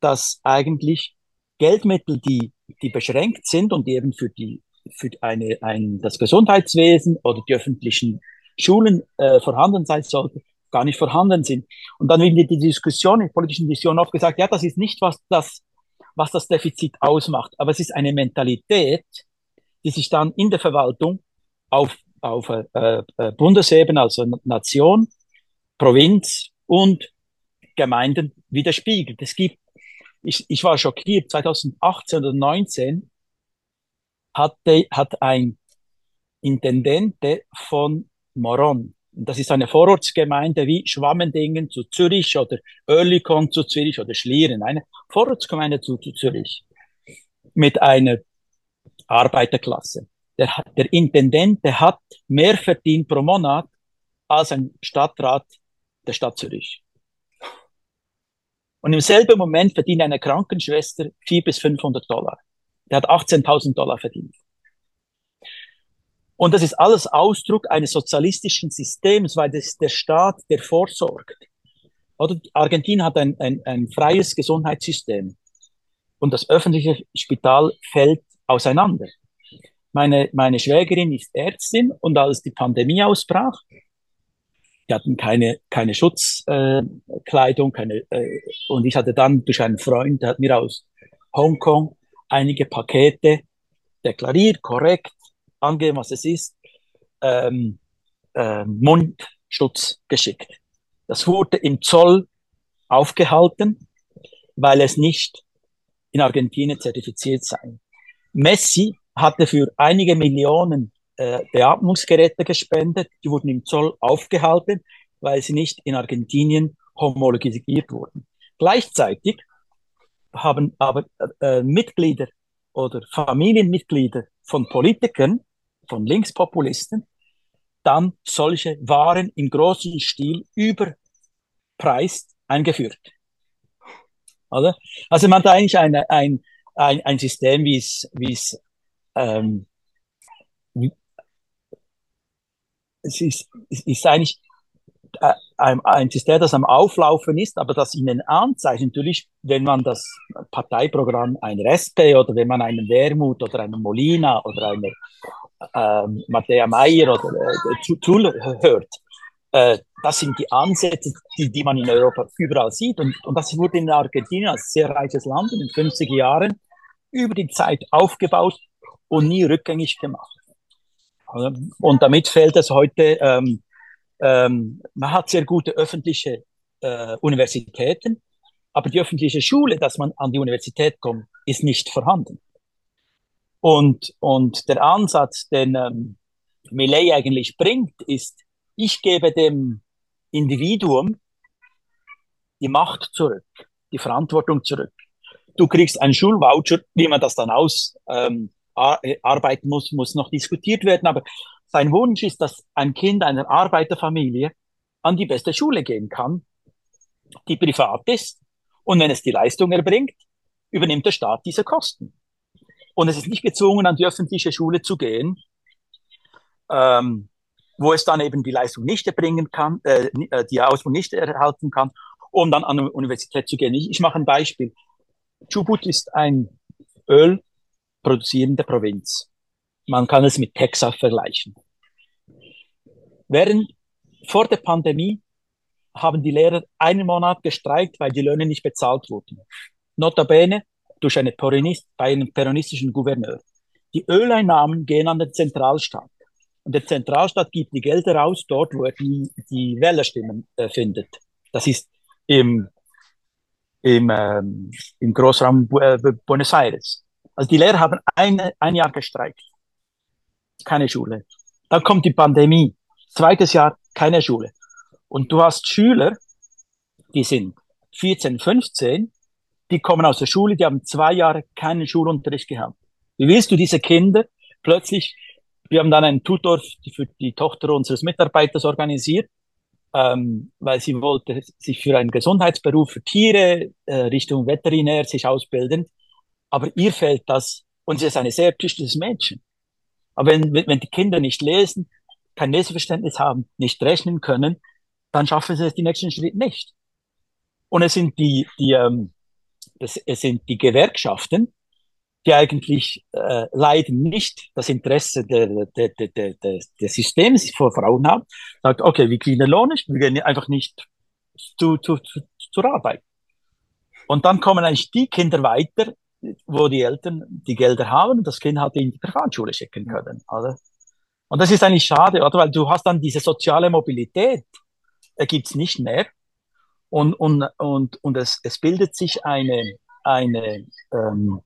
das eigentlich Geldmittel, die, die beschränkt sind und die eben für die für eine, ein, das Gesundheitswesen oder die öffentlichen Schulen äh, vorhanden sein sollten, gar nicht vorhanden sind. Und dann wird die Diskussion, in politischen Diskussionen oft gesagt, ja, das ist nicht, was das, was das Defizit ausmacht, aber es ist eine Mentalität, die sich dann in der Verwaltung auf, auf äh, äh, Bundesebene, also Nation, Provinz und Gemeinden widerspiegelt. Es gibt, ich, ich war schockiert, 2018 oder 2019 hatte, hat ein Intendente von Moron, das ist eine Vorortsgemeinde wie Schwammendingen zu Zürich oder Oerlikon zu Zürich oder Schlieren, eine Vorortsgemeinde zu, zu Zürich mit einer Arbeiterklasse. Der, der Intendent, hat mehr verdient pro Monat als ein Stadtrat der Stadt Zürich. Und im selben Moment verdient eine Krankenschwester 400 bis 500 Dollar. Der hat 18.000 Dollar verdient. Und das ist alles Ausdruck eines sozialistischen Systems, weil das ist der Staat, der vorsorgt. Oder Argentinien hat ein, ein, ein freies Gesundheitssystem und das öffentliche Spital fällt auseinander. Meine, meine Schwägerin ist Ärztin und als die Pandemie ausbrach, die hatten keine, keine Schutzkleidung, äh, keine, äh, und ich hatte dann durch einen Freund, der hat mir aus Hongkong einige Pakete deklariert, korrekt, angeben, was es ist, ähm, äh, Mundschutz geschickt. Das wurde im Zoll aufgehalten, weil es nicht in Argentinien zertifiziert sei. Messi hatte für einige Millionen äh, Beatmungsgeräte gespendet, die wurden im Zoll aufgehalten, weil sie nicht in Argentinien homologisiert wurden. Gleichzeitig haben aber äh, Mitglieder oder Familienmitglieder von Politikern, von Linkspopulisten, dann solche Waren im großen Stil überpreist eingeführt. Oder? Also man hat eigentlich eine, ein, ein, ein System, wie es, wie es, ähm, es ist, es ist eigentlich äh, ein, ein System, das am Auflaufen ist, aber das ihnen anzeigt, natürlich, wenn man das Parteiprogramm einer SP oder wenn man einen Wermut oder einen Molina oder einer äh, Matthäa Meyer oder äh, zuhört, äh, das sind die Ansätze, die, die man in Europa überall sieht. Und, und das wurde in Argentinien als sehr reiches Land in den 50er Jahren über die Zeit aufgebaut und nie rückgängig gemacht. Und damit fällt es heute, ähm, ähm, man hat sehr gute öffentliche äh, Universitäten, aber die öffentliche Schule, dass man an die Universität kommt, ist nicht vorhanden. Und, und der Ansatz, den ähm, Millet eigentlich bringt, ist, ich gebe dem Individuum die Macht zurück, die Verantwortung zurück. Du kriegst einen Schulvoucher, wie man das dann aus ähm, arbeiten muss, muss noch diskutiert werden. Aber sein Wunsch ist, dass ein Kind einer Arbeiterfamilie an die beste Schule gehen kann, die privat ist. Und wenn es die Leistung erbringt, übernimmt der Staat diese Kosten. Und es ist nicht gezwungen, an die öffentliche Schule zu gehen, ähm, wo es dann eben die Leistung nicht erbringen kann, äh, äh die Ausbildung nicht erhalten kann, um dann an eine Universität zu gehen. Ich, ich mache ein Beispiel. Chubut ist ein Öl produzierende Provinz. Man kann es mit Texas vergleichen. Während vor der Pandemie haben die Lehrer einen Monat gestreikt, weil die Löhne nicht bezahlt wurden. Notabene durch eine Peronist, bei einem peronistischen Gouverneur. Die Öleinnahmen gehen an den Zentralstaat. Und der Zentralstaat gibt die Gelder aus dort, wo er die, die Wählerstimmen äh, findet. Das ist im, im, ähm, im Großraum äh, Buenos Aires. Also die Lehrer haben ein, ein Jahr gestreikt. Keine Schule. Dann kommt die Pandemie. Zweites Jahr keine Schule. Und du hast Schüler, die sind 14, 15, die kommen aus der Schule, die haben zwei Jahre keinen Schulunterricht gehabt. Wie willst du diese Kinder plötzlich, wir haben dann einen Tutor für die Tochter unseres Mitarbeiters organisiert, ähm, weil sie wollte sich für einen Gesundheitsberuf für Tiere äh, Richtung Veterinär sich ausbilden. Aber ihr fällt das, und sie ist ein sehr tüchtiges Mädchen. Aber wenn, wenn die Kinder nicht lesen, kein Leseverständnis haben, nicht rechnen können, dann schaffen sie es die nächsten Schritt nicht. Und es sind die, die, ähm, es sind die Gewerkschaften, die eigentlich äh, leiden nicht das Interesse der, der, der, der, des Systems vor Frauen haben, sagt, okay, wir kriegen den Lohn nicht, wir gehen einfach nicht zu, zu, zu, zur Arbeit. Und dann kommen eigentlich die Kinder weiter, wo die Eltern die Gelder haben und das Kind hat in die Privatschule schicken können. Oder? Und das ist eigentlich schade, oder? weil du hast dann diese soziale Mobilität, äh, gibt's nicht mehr. Und, und, und, und es, es bildet sich eine, eine ähm,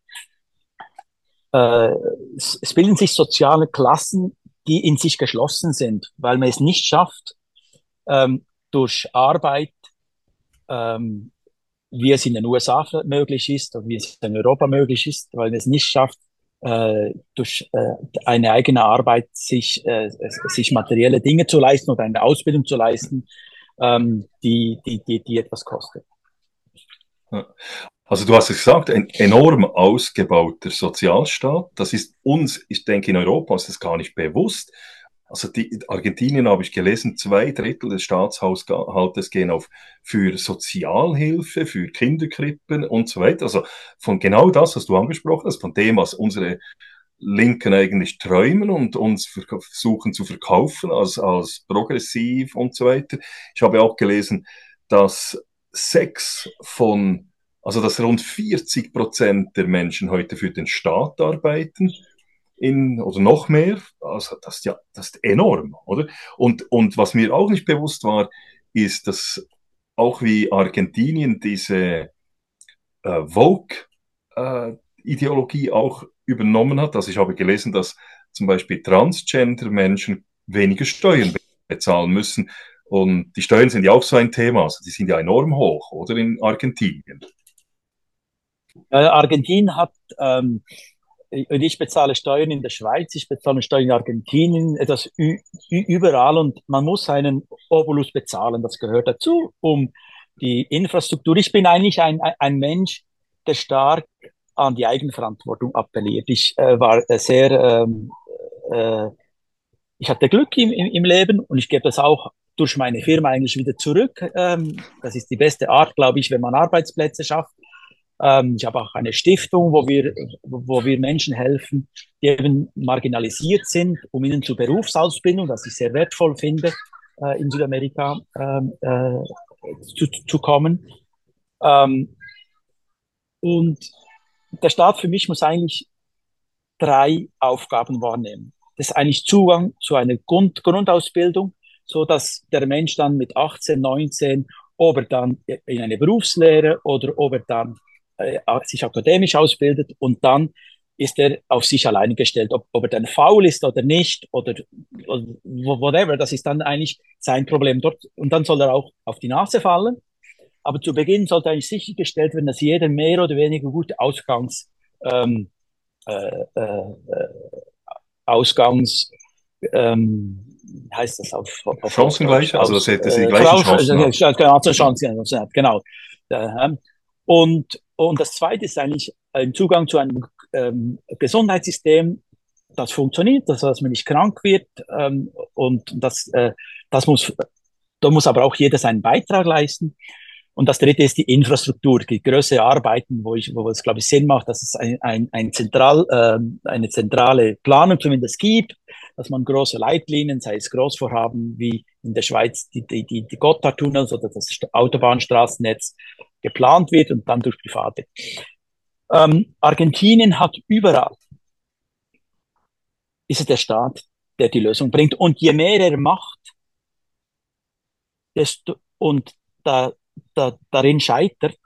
äh, es, bilden sich soziale Klassen, die in sich geschlossen sind, weil man es nicht schafft, ähm, durch Arbeit ähm, wie es in den USA möglich ist und wie es in Europa möglich ist, weil es nicht schafft, äh, durch äh, eine eigene Arbeit sich, äh, sich materielle Dinge zu leisten oder eine Ausbildung zu leisten, ähm, die, die, die, die etwas kostet. Also du hast es gesagt, ein enorm ausgebauter Sozialstaat. Das ist uns, ich denke in Europa ist das gar nicht bewusst. Also die, Argentinien habe ich gelesen, zwei Drittel des Staatshaushaltes gehen auf für Sozialhilfe, für Kinderkrippen und so weiter. Also von genau das, was du angesprochen hast, von dem, was unsere Linken eigentlich träumen und uns versuchen zu verkaufen als, als progressiv und so weiter. Ich habe auch gelesen, dass sechs von, also dass rund 40 Prozent der Menschen heute für den Staat arbeiten in, oder noch mehr. Also das ja das ist enorm, oder? Und, und was mir auch nicht bewusst war, ist, dass auch wie Argentinien diese äh, Vogue-Ideologie äh, auch übernommen hat. Also ich habe gelesen, dass zum Beispiel Transgender-Menschen weniger Steuern bezahlen müssen. Und die Steuern sind ja auch so ein Thema. Also die sind ja enorm hoch, oder in Argentinien? Argentinien hat, ähm, ich bezahle Steuern in der Schweiz, ich bezahle Steuern in Argentinien, das überall und man muss einen Obolus bezahlen, das gehört dazu, um die Infrastruktur. Ich bin eigentlich ein, ein Mensch, der stark an die Eigenverantwortung appelliert. Ich äh, war äh, sehr, ähm, äh, ich hatte Glück im, im, im Leben und ich gebe das auch durch meine Firma eigentlich wieder zurück. Ähm, das ist die beste Art, glaube ich, wenn man Arbeitsplätze schafft. Ähm, ich habe auch eine Stiftung, wo wir, wo wir Menschen helfen, die eben marginalisiert sind, um ihnen zur Berufsausbildung, was ich sehr wertvoll finde, äh, in Südamerika ähm, äh, zu, zu kommen. Ähm, und der Staat für mich muss eigentlich drei Aufgaben wahrnehmen. Das ist eigentlich Zugang zu einer Grund Grundausbildung, so dass der Mensch dann mit 18, 19, ob er dann in eine Berufslehre oder ob er dann äh, sich akademisch ausbildet und dann ist er auf sich alleine gestellt, ob, ob er dann faul ist oder nicht oder, oder whatever, das ist dann eigentlich sein Problem dort. Und dann soll er auch auf die Nase fallen aber zu Beginn sollte eigentlich sichergestellt werden, dass jeder mehr oder weniger gute Ausgangs, ähm, äh, äh, Ausgangs, ähm, heißt das auf, auf Chancengleich, also dass er die gleichen Chancen hat. Genau, Chancen, genau. Und, und das Zweite ist eigentlich ein Zugang zu einem ähm, Gesundheitssystem, das funktioniert, dass, dass man nicht krank wird ähm, und das, äh, das muss, da muss aber auch jeder seinen Beitrag leisten. Und das dritte ist die Infrastruktur, die größere Arbeiten, wo ich, wo es, glaube ich, Sinn macht, dass es ein, ein, ein zentral, äh, eine zentrale Planung zumindest gibt, dass man große Leitlinien, sei es Großvorhaben wie in der Schweiz die, die, die, die Gotthardtunnels oder das Autobahnstraßennetz geplant wird und dann durch Private. Ähm, Argentinien hat überall, ist es der Staat, der die Lösung bringt. Und je mehr er macht, desto, und da da, darin scheitert,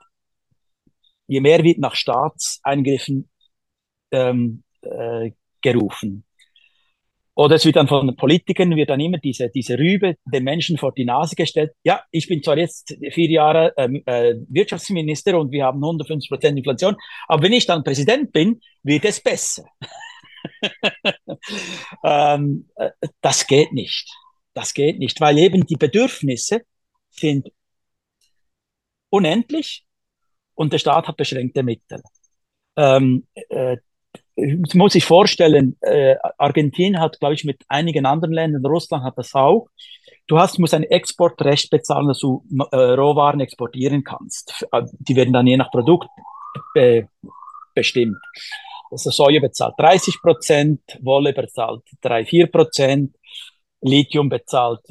je mehr wird nach Staatseingriffen ähm, äh, gerufen. Oder es wird dann von den Politikern, wird dann immer diese, diese Rübe den Menschen vor die Nase gestellt. Ja, ich bin zwar jetzt vier Jahre ähm, äh, Wirtschaftsminister und wir haben 150 Prozent Inflation, aber wenn ich dann Präsident bin, wird es besser. ähm, äh, das geht nicht. Das geht nicht, weil eben die Bedürfnisse sind unendlich und der Staat hat beschränkte Mittel. Ähm, äh, muss ich vorstellen, äh, Argentinien hat, glaube ich, mit einigen anderen Ländern, Russland hat das auch. Du hast, musst ein Exportrecht bezahlen, dass du äh, Rohwaren exportieren kannst. Äh, die werden dann je nach Produkt be bestimmt. Also Soja bezahlt 30 Prozent, Wolle bezahlt 3, 4 Prozent, Lithium bezahlt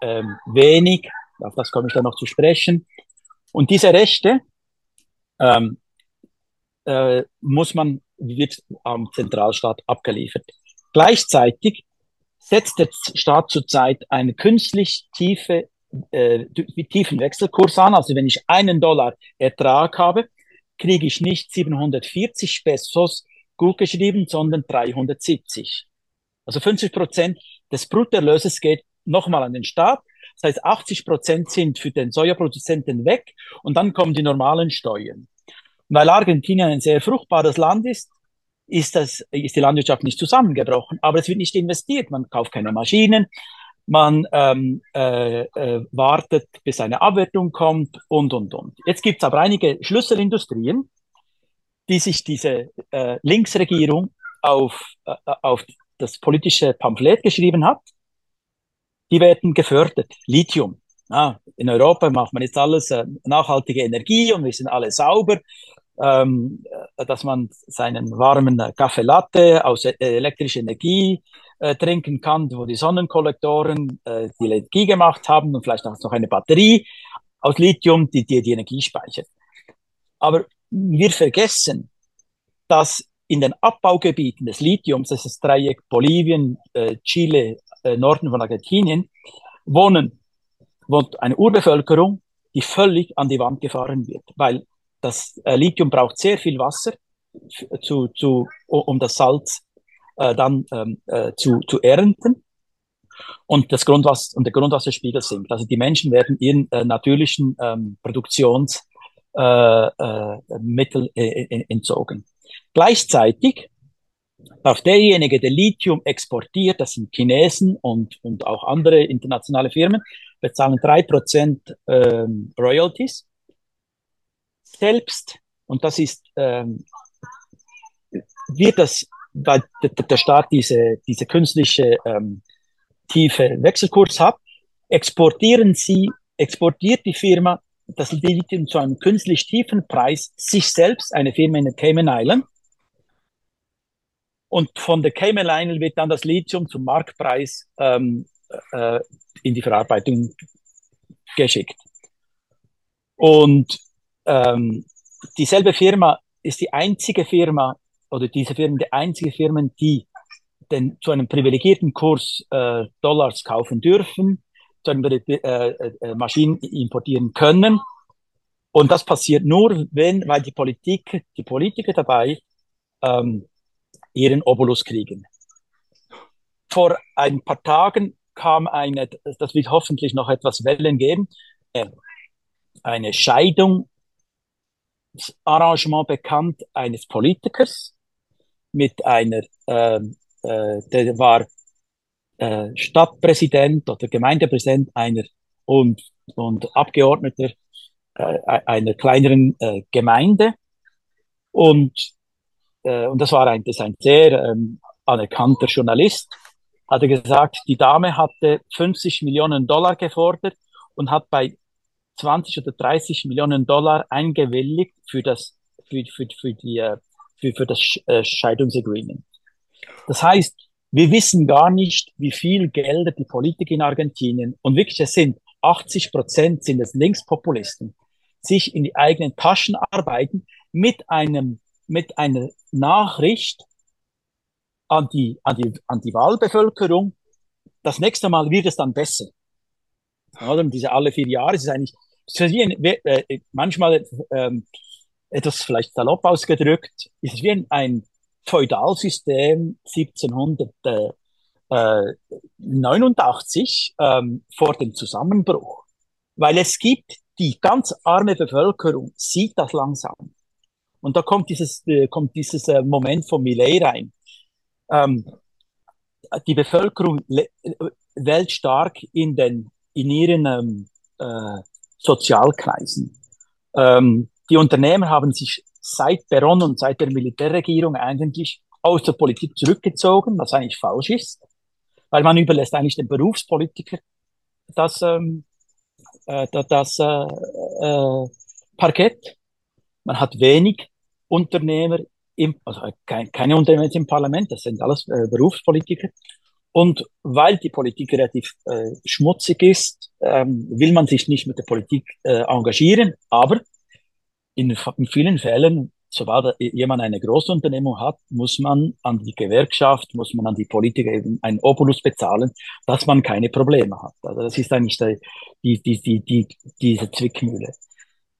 äh, wenig, auf das komme ich dann noch zu sprechen. Und diese Rechte ähm, äh, muss man, wird am Zentralstaat abgeliefert. Gleichzeitig setzt der Staat zurzeit einen künstlich tiefe, äh, tiefen Wechselkurs an. Also wenn ich einen Dollar Ertrag habe, kriege ich nicht 740 Pesos gut geschrieben, sondern 370. Also 50 Prozent des Bruttoerlöses geht nochmal an den Staat das heißt, 80 Prozent sind für den Sojaproduzenten weg und dann kommen die normalen Steuern. Weil Argentinien ein sehr fruchtbares Land ist, ist, das, ist die Landwirtschaft nicht zusammengebrochen. Aber es wird nicht investiert. Man kauft keine Maschinen, man ähm, äh, äh, wartet, bis eine Abwertung kommt und, und, und. Jetzt gibt es aber einige Schlüsselindustrien, die sich diese äh, Linksregierung auf, äh, auf das politische Pamphlet geschrieben hat die werden gefördert. Lithium. Ja, in Europa macht man jetzt alles äh, nachhaltige Energie und wir sind alle sauber. ähm, dass man seinen warmen Kaffee Latte aus e-, elektrischer Energie äh, trinken kann, wo die Sonnenkollektoren äh, die Energie gemacht haben und vielleicht noch eine Batterie aus Lithium, die dir die Energie speichert. Aber wir vergessen, dass in den Abbaugebieten des Lithiums, das ist das Dreieck Bolivien, äh, Chile, äh, Norden von Argentinien, wohnen, wohnt eine Urbevölkerung, die völlig an die Wand gefahren wird, weil das äh, Lithium braucht sehr viel Wasser, zu, zu, um das Salz äh, dann ähm, äh, zu, zu ernten. Und, das Grundwasser, und der Grundwasserspiegel sinkt. Also die Menschen werden ihren äh, natürlichen ähm, Produktionsmittel äh, äh, äh, entzogen. Gleichzeitig darf derjenige, der Lithium exportiert, das sind Chinesen und, und auch andere internationale Firmen, bezahlen drei Prozent ähm, Royalties. Selbst, und das ist, ähm, wird das, weil der Staat diese, diese künstliche ähm, tiefe Wechselkurs hat, exportieren sie, exportiert die Firma das Lithium zu einem künstlich tiefen Preis sich selbst, eine Firma in den Cayman Island, und von der Cayman Island wird dann das Lithium zum Marktpreis ähm, äh, in die Verarbeitung geschickt. Und ähm, dieselbe Firma ist die einzige Firma oder diese Firmen die einzige Firmen, die den, zu einem privilegierten Kurs äh, Dollars kaufen dürfen, zu einem äh, äh, Maschinen importieren können. Und das passiert nur, wenn, weil die Politik, die Politiker dabei ähm, ihren Obolus kriegen. Vor ein paar Tagen kam eine, das wird hoffentlich noch etwas Wellen geben, äh, eine Scheidung, Arrangement bekannt eines Politikers mit einer, äh, äh, der war äh, Stadtpräsident oder Gemeindepräsident einer und, und Abgeordneter äh, einer kleineren äh, Gemeinde. Und äh, und das war ein, das ein sehr ähm, anerkannter Journalist, hat er gesagt, die Dame hatte 50 Millionen Dollar gefordert und hat bei 20 oder 30 Millionen Dollar eingewilligt für das, für, für, für die, äh, für, für das äh, Scheidungsagreement. Das heißt, wir wissen gar nicht, wie viel Gelder die Politiker in Argentinien, und wirklich es sind 80 Prozent sind es Linkspopulisten, sich in die eigenen Taschen arbeiten mit einem mit einer Nachricht an die, an die, an die Wahlbevölkerung. Das nächste Mal wird es dann besser. Oder? Diese alle vier Jahre ist eigentlich, ist wie ein, äh, manchmal ähm, etwas vielleicht salopp ausgedrückt, ist es wie ein, ein Feudalsystem 1789 ähm, vor dem Zusammenbruch. Weil es gibt die ganz arme Bevölkerung, sieht das langsam. Und da kommt dieses, äh, kommt dieses äh, Moment von Millet rein. Ähm, die Bevölkerung wählt stark in den, in ihren ähm, äh, Sozialkreisen. Ähm, die Unternehmer haben sich seit Peron und seit der Militärregierung eigentlich aus der Politik zurückgezogen, was eigentlich falsch ist, weil man überlässt eigentlich den Berufspolitiker das, ähm, äh, das äh, äh, Parkett. Man hat wenig Unternehmer, im, also kein, keine Unternehmer im Parlament, das sind alles äh, Berufspolitiker. Und weil die Politik relativ äh, schmutzig ist, ähm, will man sich nicht mit der Politik äh, engagieren. Aber in, in vielen Fällen, sobald jemand eine Großunternehmung hat, muss man an die Gewerkschaft, muss man an die Politiker eben einen Obolus bezahlen, dass man keine Probleme hat. Also das ist eigentlich die, die, die, die diese Zwickmühle.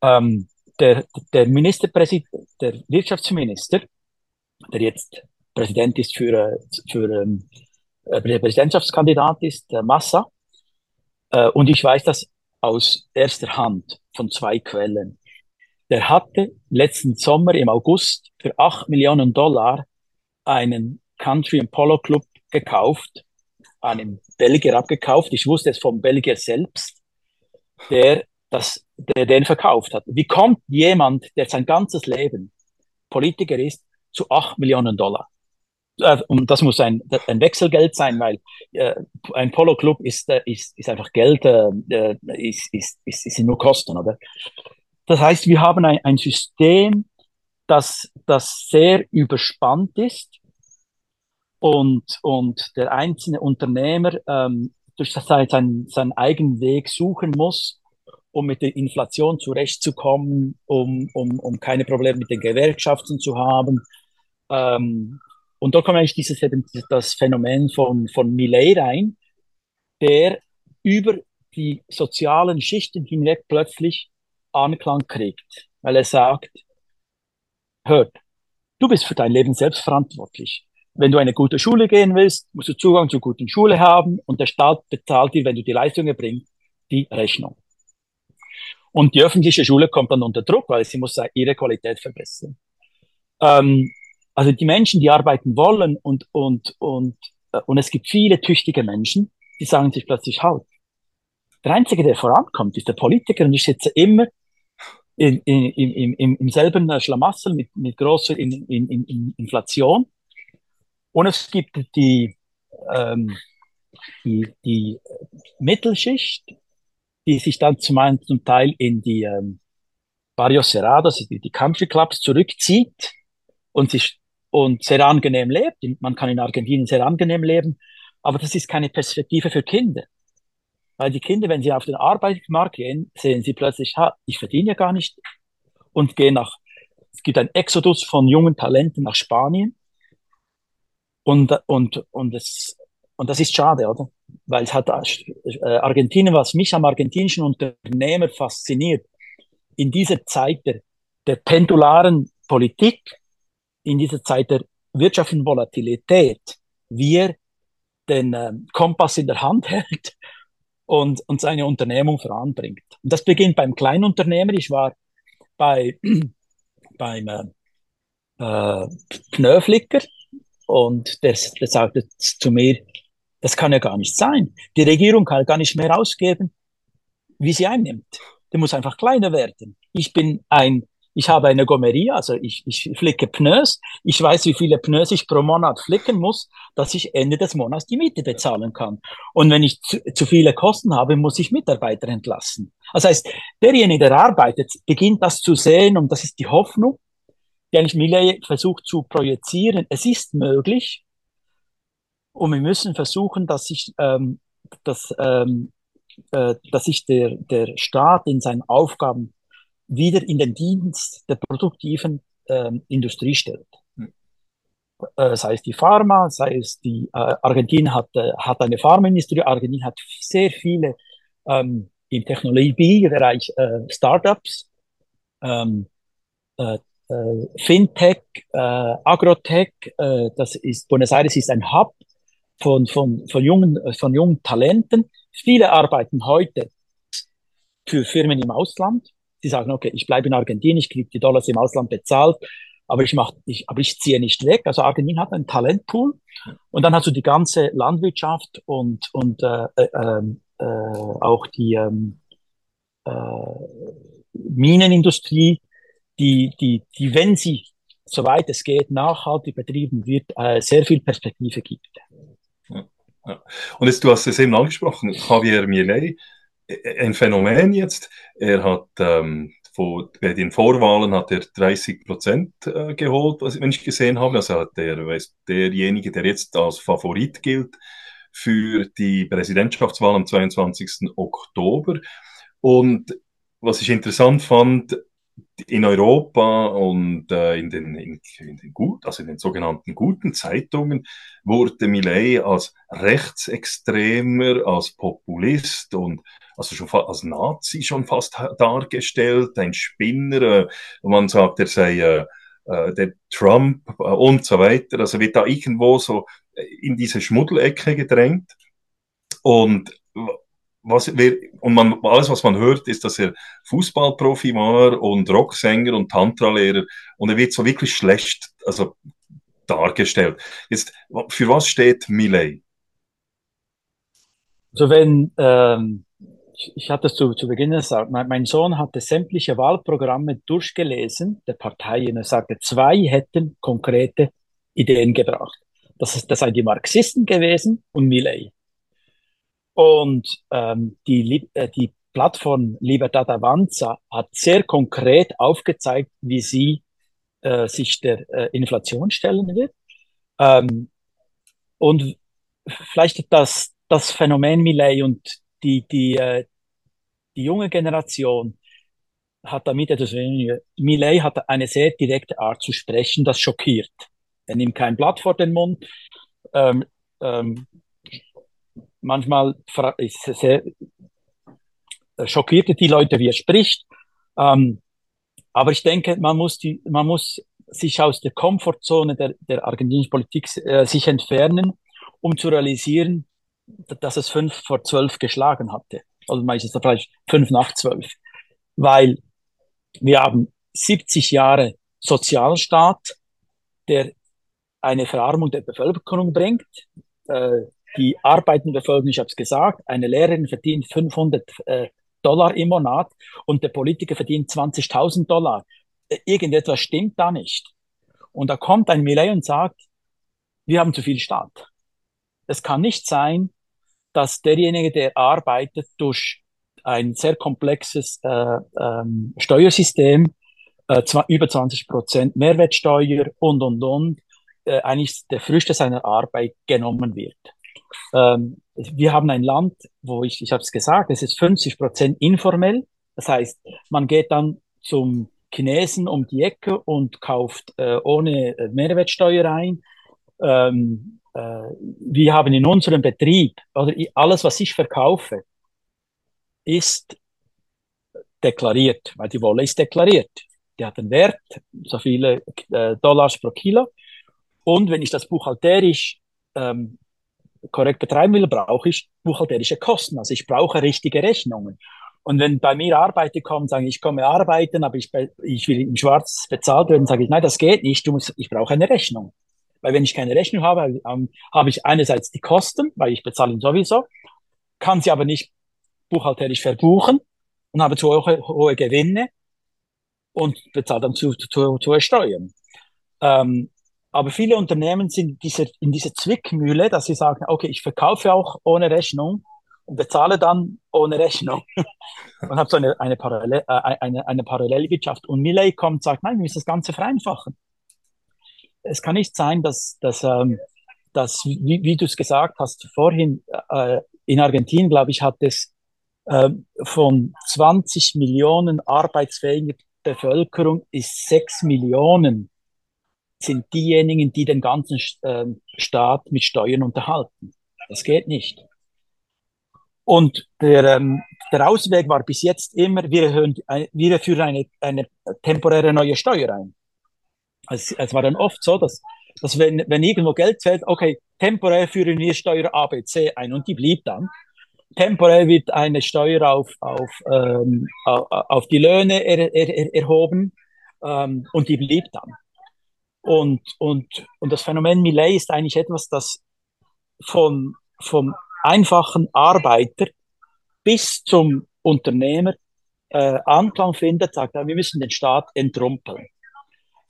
Ähm, der, der Ministerpräsident, der Wirtschaftsminister, der jetzt Präsident ist für, für ähm, äh, Präsidentschaftskandidat ist, der Massa. Äh, und ich weiß das aus erster Hand von zwei Quellen. Der hatte letzten Sommer im August für acht Millionen Dollar einen Country and Polo Club gekauft, einem Belgier abgekauft. Ich wusste es vom Belgier selbst, der das, der den verkauft hat. Wie kommt jemand, der sein ganzes Leben Politiker ist, zu acht Millionen Dollar? Äh, und das muss ein, ein Wechselgeld sein, weil äh, ein Polo-Club ist, äh, ist, ist einfach Geld, äh, äh, ist, ist, ist, ist nur Kosten, oder? Das heißt, wir haben ein, ein System, dass das sehr überspannt ist und, und der einzelne Unternehmer ähm, durch das seinen, seinen eigenen Weg suchen muss, um mit der Inflation zurechtzukommen, um, um, um keine Probleme mit den Gewerkschaften zu haben. Ähm, und da kommt eigentlich dieses, das Phänomen von, von Millet rein, der über die sozialen Schichten hinweg plötzlich Anklang kriegt, weil er sagt, hört, du bist für dein Leben selbst verantwortlich. Wenn du eine gute Schule gehen willst, musst du Zugang zur guten Schule haben und der Staat bezahlt dir, wenn du die Leistungen bringst, die Rechnung. Und die öffentliche Schule kommt dann unter Druck, weil sie muss ihre Qualität verbessern. Ähm, also die Menschen, die arbeiten wollen und, und, und, äh, und es gibt viele tüchtige Menschen, die sagen sich plötzlich, halt, der Einzige, der vorankommt, ist der Politiker und ich sitze immer in, in, in, in, im selben Schlamassel mit, mit großer in, in, in Inflation. Und es gibt die, ähm, die, die Mittelschicht, die sich dann zum, einen, zum Teil in die ähm, Barrios Cerrados, die, die Country Clubs zurückzieht und sich und sehr angenehm lebt. Man kann in Argentinien sehr angenehm leben, aber das ist keine Perspektive für Kinder. Weil die Kinder, wenn sie auf den Arbeitsmarkt gehen, sehen sie plötzlich, ha, ich verdiene ja gar nicht und gehen nach, es gibt ein Exodus von jungen Talenten nach Spanien. Und, und, und, es, und das ist schade, oder? Weil es hat äh, Argentinien, was mich am argentinischen Unternehmer fasziniert, in dieser Zeit der, der pendularen Politik, in dieser Zeit der wirtschaftlichen Volatilität, wie er den ähm, Kompass in der Hand hält und, und seine Unternehmung voranbringt. Und das beginnt beim Kleinunternehmer. Ich war bei, beim äh, äh, Pneuflicker und der, der sagte zu mir, das kann ja gar nicht sein. Die Regierung kann gar nicht mehr ausgeben, wie sie einnimmt. Der muss einfach kleiner werden. Ich bin ein ich habe eine Gomeria, also ich, ich flicke Pneus. Ich weiß, wie viele Pneus ich pro Monat flicken muss, dass ich Ende des Monats die Miete bezahlen kann. Und wenn ich zu, zu viele Kosten habe, muss ich Mitarbeiter entlassen. Das heißt, derjenige, der arbeitet, beginnt das zu sehen und das ist die Hoffnung, die eigentlich Millet versucht zu projizieren. Es ist möglich und wir müssen versuchen, dass sich, ähm, dass, ähm, äh, dass sich der, der Staat in seinen Aufgaben wieder in den Dienst der produktiven ähm, Industrie stellt. Hm. Äh, sei es die Pharma, sei es die äh, Argentinien hat, äh, hat eine Pharmaindustrie, Argentinien hat sehr viele ähm, im Technologiebereich äh, Startups, ähm, äh, äh, Fintech, äh, Agrotech, äh, das ist Buenos Aires ist ein Hub von, von, von, jungen, von jungen Talenten. Viele arbeiten heute für Firmen im Ausland, die sagen, okay, ich bleibe in Argentinien, ich kriege die Dollars im Ausland bezahlt, aber ich mach, ich, aber ich ziehe nicht weg. Also Argentinien hat einen Talentpool und dann hast du die ganze Landwirtschaft und und äh, äh, ähm, äh, auch die ähm, äh, Minenindustrie, die die die wenn sie soweit es geht nachhaltig betrieben wird, äh, sehr viel Perspektive gibt. Und jetzt, du hast es eben angesprochen, Javier Millet, ein Phänomen jetzt. Er hat ähm, vor, bei den Vorwahlen hat er 30 Prozent äh, geholt, was, wenn ich gesehen habe. Also hat der, weiß, derjenige, der jetzt als Favorit gilt für die Präsidentschaftswahl am 22. Oktober. Und was ich interessant fand, in Europa und äh, in, den, in, in, den gut, also in den sogenannten guten Zeitungen wurde Millet als Rechtsextremer, als Populist und also schon als Nazi schon fast dargestellt, ein Spinner. Äh, man sagt, er sei äh, äh, der Trump äh, und so weiter. Also wird da irgendwo so in diese Schmuddelecke gedrängt. Und was wir, und man, alles, was man hört, ist, dass er Fußballprofi war und Rocksänger und Tantralehrer und er wird so wirklich schlecht, also dargestellt. Jetzt, für was steht Millet? Also wenn, ähm, ich, ich hatte es zu, zu Beginn gesagt, mein, mein Sohn hatte sämtliche Wahlprogramme durchgelesen der Parteien. Er sagte, zwei hätten konkrete Ideen gebracht. Das, das seien die Marxisten gewesen und Millet. Und ähm, die, äh, die Plattform Libertad Avanza hat sehr konkret aufgezeigt, wie sie äh, sich der äh, Inflation stellen wird. Ähm, und vielleicht das, das Phänomen Millet und die, die, äh, die junge Generation hat damit etwas weniger. Millet hat eine sehr direkte Art zu sprechen, das schockiert. Er nimmt kein Blatt vor den Mund. Ähm, ähm, manchmal ist es sehr, äh, schockierte die Leute, wie er spricht. Ähm, aber ich denke, man muss, die, man muss sich aus der Komfortzone der, der argentinischen Politik äh, sich entfernen, um zu realisieren, dass es fünf vor zwölf geschlagen hatte. Also meistens vielleicht fünf nach zwölf. Weil wir haben 70 Jahre Sozialstaat, der eine Verarmung der Bevölkerung bringt. Äh, die arbeitende Bevölkerung, ich habe es gesagt, eine Lehrerin verdient 500 äh, Dollar im Monat und der Politiker verdient 20.000 Dollar. Äh, irgendetwas stimmt da nicht. Und da kommt ein Millet und sagt, wir haben zu viel Staat. Es kann nicht sein, dass derjenige, der arbeitet, durch ein sehr komplexes äh, ähm, Steuersystem, äh, über 20 Prozent Mehrwertsteuer und, und, und, äh, eigentlich der Früchte seiner Arbeit genommen wird. Ähm, wir haben ein Land, wo ich, ich habe es gesagt, es ist 50 Prozent informell. Das heißt, man geht dann zum Chinesen um die Ecke und kauft äh, ohne äh, Mehrwertsteuer ein. Ähm, äh, wir haben in unserem Betrieb, oder alles, was ich verkaufe, ist deklariert, weil die Wolle ist deklariert. Die hat einen Wert, so viele äh, Dollars pro Kilo. Und wenn ich das buchhalterisch ähm, korrekt betreiben will, brauche ich buchhalterische Kosten. Also ich brauche richtige Rechnungen. Und wenn bei mir Arbeiter kommen, sagen, ich komme arbeiten, aber ich, ich will im Schwarz bezahlt werden, sage ich, nein, das geht nicht, du musst, ich brauche eine Rechnung. Weil wenn ich keine Rechnung habe, ähm, habe ich einerseits die Kosten, weil ich bezahle ihn sowieso, kann sie aber nicht buchhalterisch verbuchen und habe zu hohe, hohe Gewinne und bezahle dann zu, zu, zu Steuern. Ähm, aber viele Unternehmen sind in dieser, in dieser Zwickmühle, dass sie sagen, okay, ich verkaufe auch ohne Rechnung und bezahle dann ohne Rechnung und habe so eine, eine, Parallel, äh, eine, eine Parallelwirtschaft. Und Millet kommt und sagt, nein, wir müssen das Ganze vereinfachen. Es kann nicht sein, dass, dass, ähm, dass wie, wie du es gesagt hast vorhin, äh, in Argentinien, glaube ich, hat es äh, von 20 Millionen arbeitsfähiger Bevölkerung ist 6 Millionen sind diejenigen, die den ganzen äh, Staat mit Steuern unterhalten. Das geht nicht. Und der, ähm, der Ausweg war bis jetzt immer, wir, erhöhen, wir führen eine, eine temporäre neue Steuer ein. Es, es war dann oft so, dass, dass wenn, wenn irgendwo Geld fällt, okay, temporär führen wir Steuer A, B, C ein und die blieb dann. Temporär wird eine Steuer auf, auf, ähm, auf die Löhne er, er, erhoben ähm, und die blieb dann. Und, und, und das Phänomen Millet ist eigentlich etwas, das von, vom einfachen Arbeiter bis zum Unternehmer äh, Anklang findet, sagt, wir müssen den Staat entrumpeln.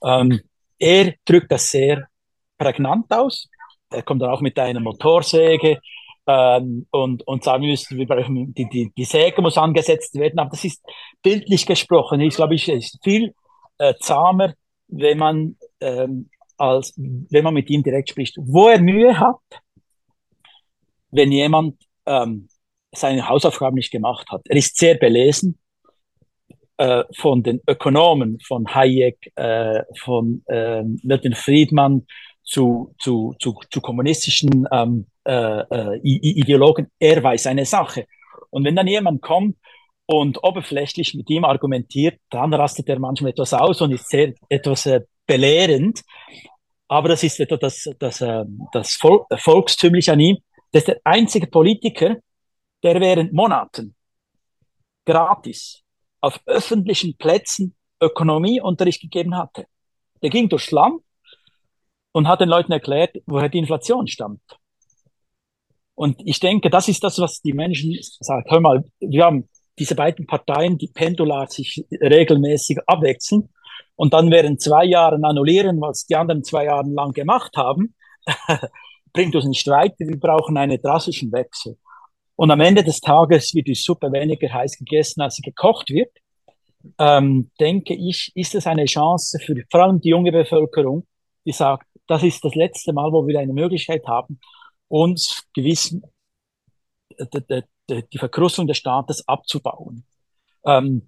Ähm, er drückt das sehr prägnant aus. Er kommt dann auch mit einer Motorsäge ähm, und, und sagen, wir müssen, wir brauchen, die, die, die Säge muss angesetzt werden. Aber das ist bildlich gesprochen. Ich glaube, ich ist viel äh, zahmer, wenn man ähm, als wenn man mit ihm direkt spricht. Wo er Mühe hat, wenn jemand ähm, seine Hausaufgaben nicht gemacht hat. Er ist sehr belesen äh, von den Ökonomen, von Hayek, äh, von äh, Milton Friedman zu, zu, zu, zu kommunistischen ähm, äh, äh, Ideologen. Er weiß eine Sache. Und wenn dann jemand kommt und oberflächlich mit ihm argumentiert, dann rastet er manchmal etwas aus und ist sehr etwas äh, belehrend. Aber das ist das, das, äh, das Vol Volkstümliche an ihm. Das ist der einzige Politiker, der während Monaten gratis auf öffentlichen Plätzen Ökonomieunterricht gegeben hatte. Der ging durchs Land und hat den Leuten erklärt, woher die Inflation stammt. Und ich denke, das ist das, was die Menschen sagen. Hör mal, wir haben diese beiden Parteien, die pendular sich regelmäßig abwechseln und dann während zwei Jahren annullieren, was die anderen zwei Jahre lang gemacht haben, bringt uns nicht weiter. Wir brauchen einen drastischen Wechsel. Und am Ende des Tages wird die Suppe weniger heiß gegessen, als sie gekocht wird. ähm, denke ich, ist es eine Chance für vor allem die junge Bevölkerung, die sagt, das ist das letzte Mal, wo wir eine Möglichkeit haben, uns gewissen die, die, die Verkrustung des Staates abzubauen. Ähm,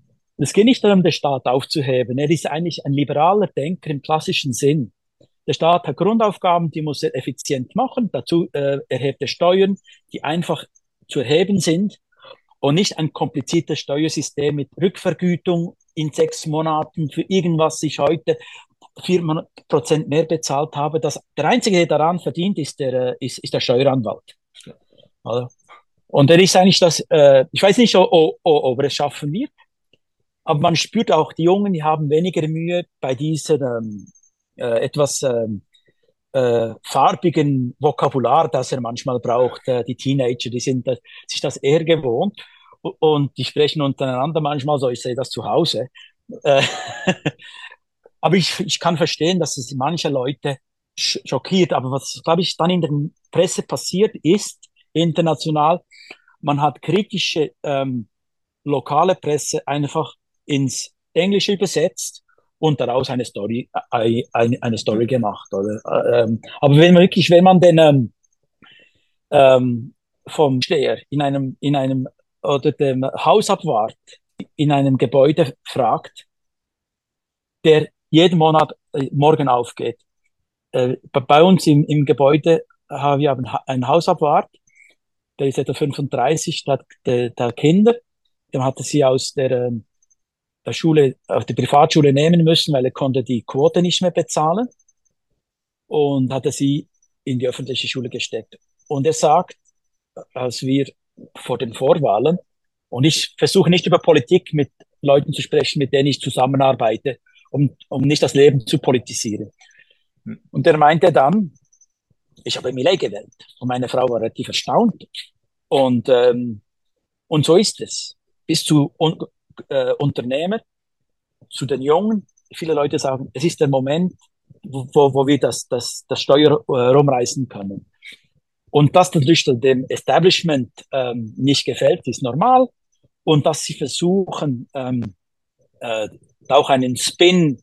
es geht nicht darum, den Staat aufzuheben. Er ist eigentlich ein liberaler Denker im klassischen Sinn. Der Staat hat Grundaufgaben, die muss er effizient machen. Dazu äh, erhebt er Steuern, die einfach zu erheben sind und nicht ein kompliziertes Steuersystem mit Rückvergütung in sechs Monaten für irgendwas ich heute vier Prozent mehr bezahlt habe. Das, der Einzige, der daran verdient, ist der, äh, ist, ist der Steueranwalt. Also, und er ist eigentlich das, äh, ich weiß nicht, ob, ob, ob er es schaffen wird, aber man spürt auch, die Jungen, die haben weniger Mühe bei diesem ähm, äh, etwas ähm, äh, farbigen Vokabular, das er manchmal braucht. Äh, die Teenager, die sind das, sich das eher gewohnt und die sprechen untereinander manchmal so, ich sehe das zu Hause. Äh, aber ich, ich kann verstehen, dass es manche Leute schockiert. Aber was, glaube ich, dann in der Presse passiert ist, international, man hat kritische ähm, lokale Presse einfach ins Englische übersetzt und daraus eine Story, eine, eine Story gemacht. Oder? Ähm, aber wenn man wirklich, wenn man den ähm, ähm, vom Steher in einem, in einem oder dem Hausabwart in einem Gebäude fragt, der jeden Monat äh, morgen aufgeht. Äh, bei uns im, im Gebäude haben wir einen Hausabwart, der ist etwa 35, der, der, der Kinder, dem hatte sie aus der, ähm, Schule, auf die Privatschule nehmen müssen, weil er konnte die Quote nicht mehr bezahlen und hatte sie in die öffentliche Schule gesteckt. Und er sagt, als wir vor den Vorwahlen, und ich versuche nicht über Politik mit Leuten zu sprechen, mit denen ich zusammenarbeite, um, um nicht das Leben zu politisieren. Und er meinte dann, ich habe Millet gewählt. Und meine Frau war relativ erstaunt. Und, ähm, und so ist es. Bis zu äh, Unternehmer, zu den Jungen. Viele Leute sagen, es ist der Moment, wo, wo wir das, das, das Steuer äh, rumreißen können. Und dass natürlich dem Establishment ähm, nicht gefällt, ist normal. Und dass sie versuchen, ähm, äh, auch einen Spin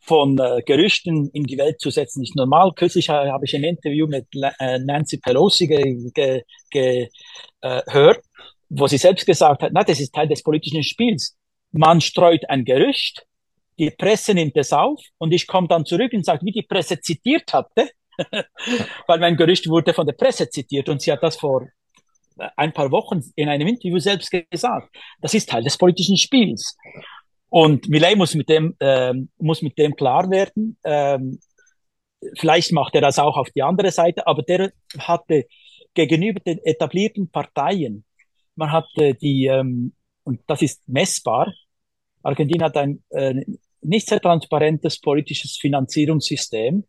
von äh, Gerüchten in die Welt zu setzen, ist normal. Kürzlich habe ich ein Interview mit äh, Nancy Pelosi gehört, ge, ge, äh, wo sie selbst gesagt hat, na, das ist Teil des politischen Spiels. Man streut ein Gerücht, die Presse nimmt es auf und ich komme dann zurück und sage, wie die Presse zitiert hatte, weil mein Gerücht wurde von der Presse zitiert und sie hat das vor ein paar Wochen in einem Interview selbst gesagt. Das ist Teil des politischen Spiels. Und Millet muss mit dem, ähm, muss mit dem klar werden. Ähm, vielleicht macht er das auch auf die andere Seite, aber der hatte gegenüber den etablierten Parteien, man hatte die, ähm, und das ist messbar, Argentinien hat ein äh, nicht sehr transparentes politisches Finanzierungssystem,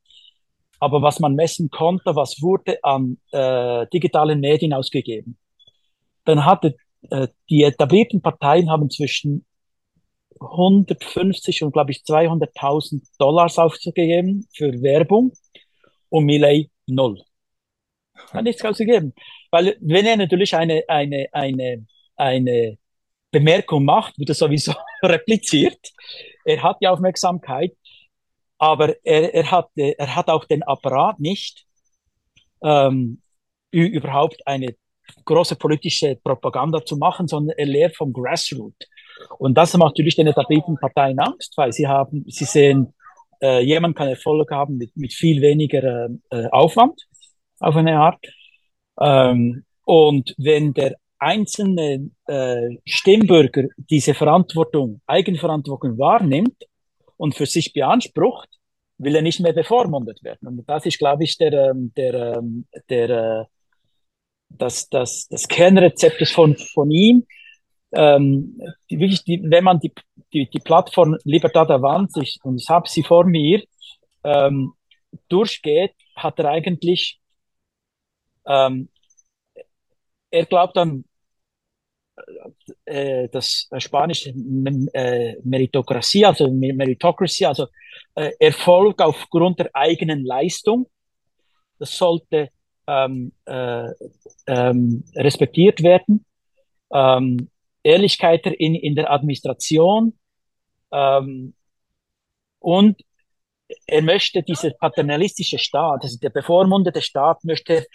aber was man messen konnte, was wurde an äh, digitalen Medien ausgegeben. Dann hatte äh, die etablierten Parteien haben zwischen 150 und glaube ich 200.000 Dollars aufzugeben für Werbung und Millet null. Hat nichts ausgegeben. Weil wenn er natürlich eine, eine, eine, eine Bemerkung macht, wird er sowieso repliziert. Er hat die Aufmerksamkeit, aber er, er, hat, er hat auch den Apparat nicht, ähm, überhaupt eine große politische Propaganda zu machen, sondern er lehrt vom Grassroot. Und das macht natürlich den etablierten Parteien Angst, weil sie haben, sie sehen, äh, jemand kann Erfolg haben mit, mit viel weniger äh, Aufwand auf eine Art. Ähm, und wenn der einzelne äh, Stimmbürger diese Verantwortung, Eigenverantwortung wahrnimmt und für sich beansprucht, will er nicht mehr bevormundet werden. Und das ist, glaube ich, der, ähm, der, ähm, der, äh, das, das, das Kernrezept ist von, von ihm, ähm, die, wirklich, die, wenn man die, die, die Plattform Libertad Avanti, und ich habe sie vor mir, ähm, durchgeht, hat er eigentlich, ähm, er glaubt an äh, das spanische äh, Meritokratie, also Meritocracy, also äh, Erfolg aufgrund der eigenen Leistung. Das sollte ähm, äh, ähm, respektiert werden. Ähm, Ehrlichkeit in, in der Administration, Ähm, und er möchte dieser paternalistische Staat, also der bevormundete Staat, möchte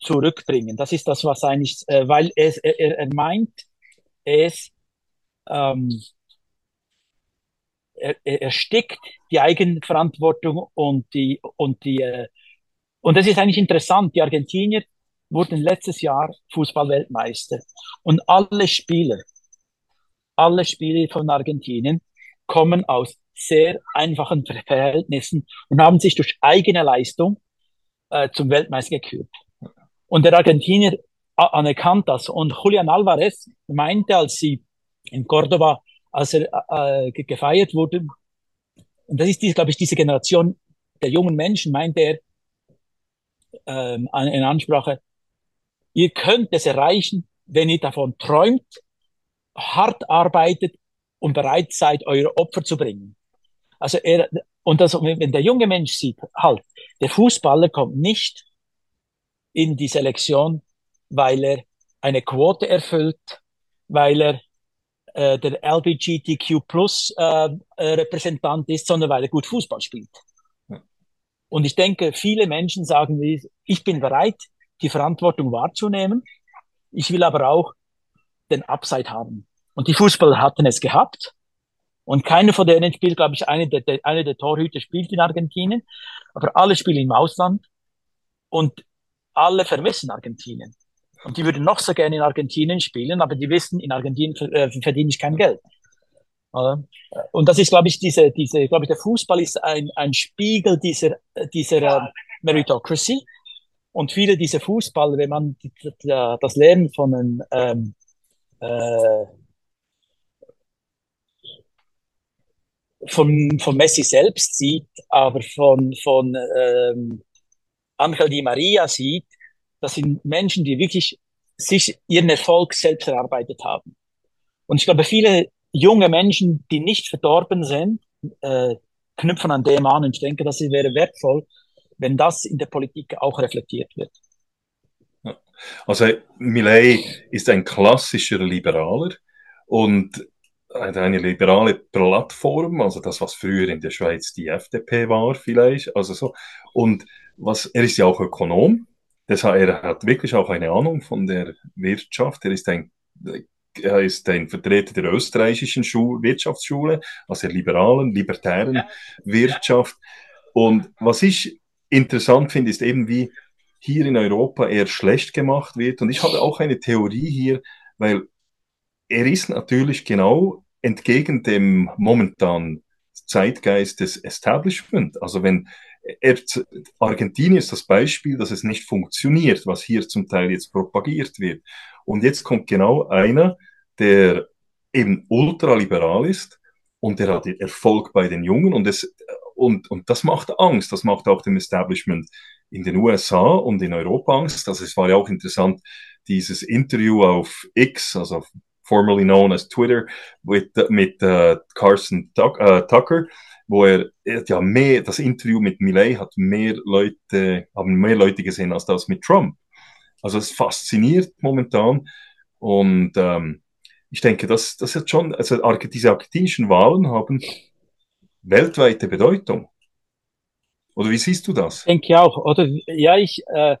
zurückbringen. Das ist das, was eigentlich, äh, weil es, er, er meint, es ähm, er, er erstickt die Eigenverantwortung und die und die äh, und das ist eigentlich interessant. Die Argentinier wurden letztes Jahr Fußballweltmeister und alle Spieler, alle Spieler von Argentinien kommen aus sehr einfachen Verhältnissen und haben sich durch eigene Leistung äh, zum Weltmeister gekürt. Und der Argentinier anerkannt das. Und Julian Alvarez meinte, als sie in Cordoba, als er äh, gefeiert wurde, und das ist, glaube ich, diese Generation der jungen Menschen, meinte er ähm, in Ansprache, ihr könnt es erreichen, wenn ihr davon träumt, hart arbeitet und bereit seid, eure Opfer zu bringen. Also er, und das, wenn der junge Mensch sieht, halt, der Fußballer kommt nicht in die Selektion, weil er eine Quote erfüllt, weil er äh, der LGBTQ Plus äh, äh, Repräsentant ist, sondern weil er gut Fußball spielt. Und ich denke, viele Menschen sagen, ich bin bereit, die Verantwortung wahrzunehmen. Ich will aber auch den Upside haben. Und die Fußballer hatten es gehabt. Und keiner von denen spielt, glaube ich, eine der, der, eine der Torhüter spielt in Argentinien. Aber alle spielen im Ausland. Und alle vermissen Argentinien. Und die würden noch so gerne in Argentinien spielen, aber die wissen, in Argentinien äh, verdiene ich kein Geld. Und das ist, glaube ich, diese, diese, glaube ich, der Fußball ist ein, ein Spiegel dieser, dieser äh, Meritocracy. Und viele dieser Fußballer, wenn man das Leben von einem, ähm, äh, von, von Messi selbst sieht, aber von, von ähm, Angel Di Maria sieht, das sind Menschen, die wirklich sich ihren Erfolg selbst erarbeitet haben. Und ich glaube, viele junge Menschen, die nicht verdorben sind, äh, knüpfen an dem an. Und ich denke, das wäre wertvoll, wenn das in der Politik auch reflektiert wird. Also Millet ist ein klassischer Liberaler und eine liberale Plattform, also das, was früher in der Schweiz die FDP war vielleicht, also so. Und was, er ist ja auch Ökonom, deshalb, er hat wirklich auch eine Ahnung von der Wirtschaft, er ist ein er ist ein Vertreter der österreichischen Schule, Wirtschaftsschule, also der liberalen, libertären Wirtschaft. Und was ich interessant finde, ist eben, wie hier in Europa eher schlecht gemacht wird. Und ich habe auch eine Theorie hier, weil er ist natürlich genau entgegen dem momentanen Zeitgeist des Establishment. Also wenn Argentinien ist das Beispiel, dass es nicht funktioniert, was hier zum Teil jetzt propagiert wird. Und jetzt kommt genau einer, der eben ultraliberal ist und der hat Erfolg bei den Jungen und, es, und, und das macht Angst. Das macht auch dem Establishment in den USA und in Europa Angst. Also war ja auch interessant, dieses Interview auf X, also formerly known as Twitter, mit, mit uh, Carson Tuck, uh, Tucker, wo er, er ja mehr, das Interview mit Millet hat mehr Leute, haben mehr Leute gesehen als das mit Trump. Also es fasziniert momentan und ähm, ich denke, das, das hat schon, also diese argentinischen Wahlen haben weltweite Bedeutung. Oder wie siehst du das? Ich denke auch, oder? Ja, ich, äh,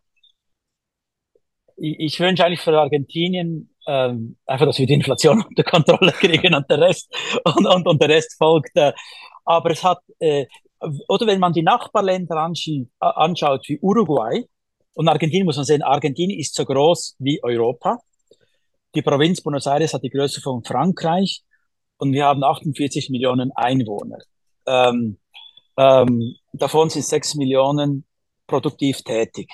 ich, ich wünsche eigentlich für Argentinien ähm, einfach, dass wir die Inflation unter Kontrolle kriegen und der Rest und, und, und der Rest folgt. Äh, aber es hat, äh, oder wenn man die Nachbarländer anschaut, wie Uruguay und Argentinien, muss man sehen, Argentinien ist so groß wie Europa. Die Provinz Buenos Aires hat die Größe von Frankreich und wir haben 48 Millionen Einwohner. Ähm, ähm, davon sind 6 Millionen produktiv tätig.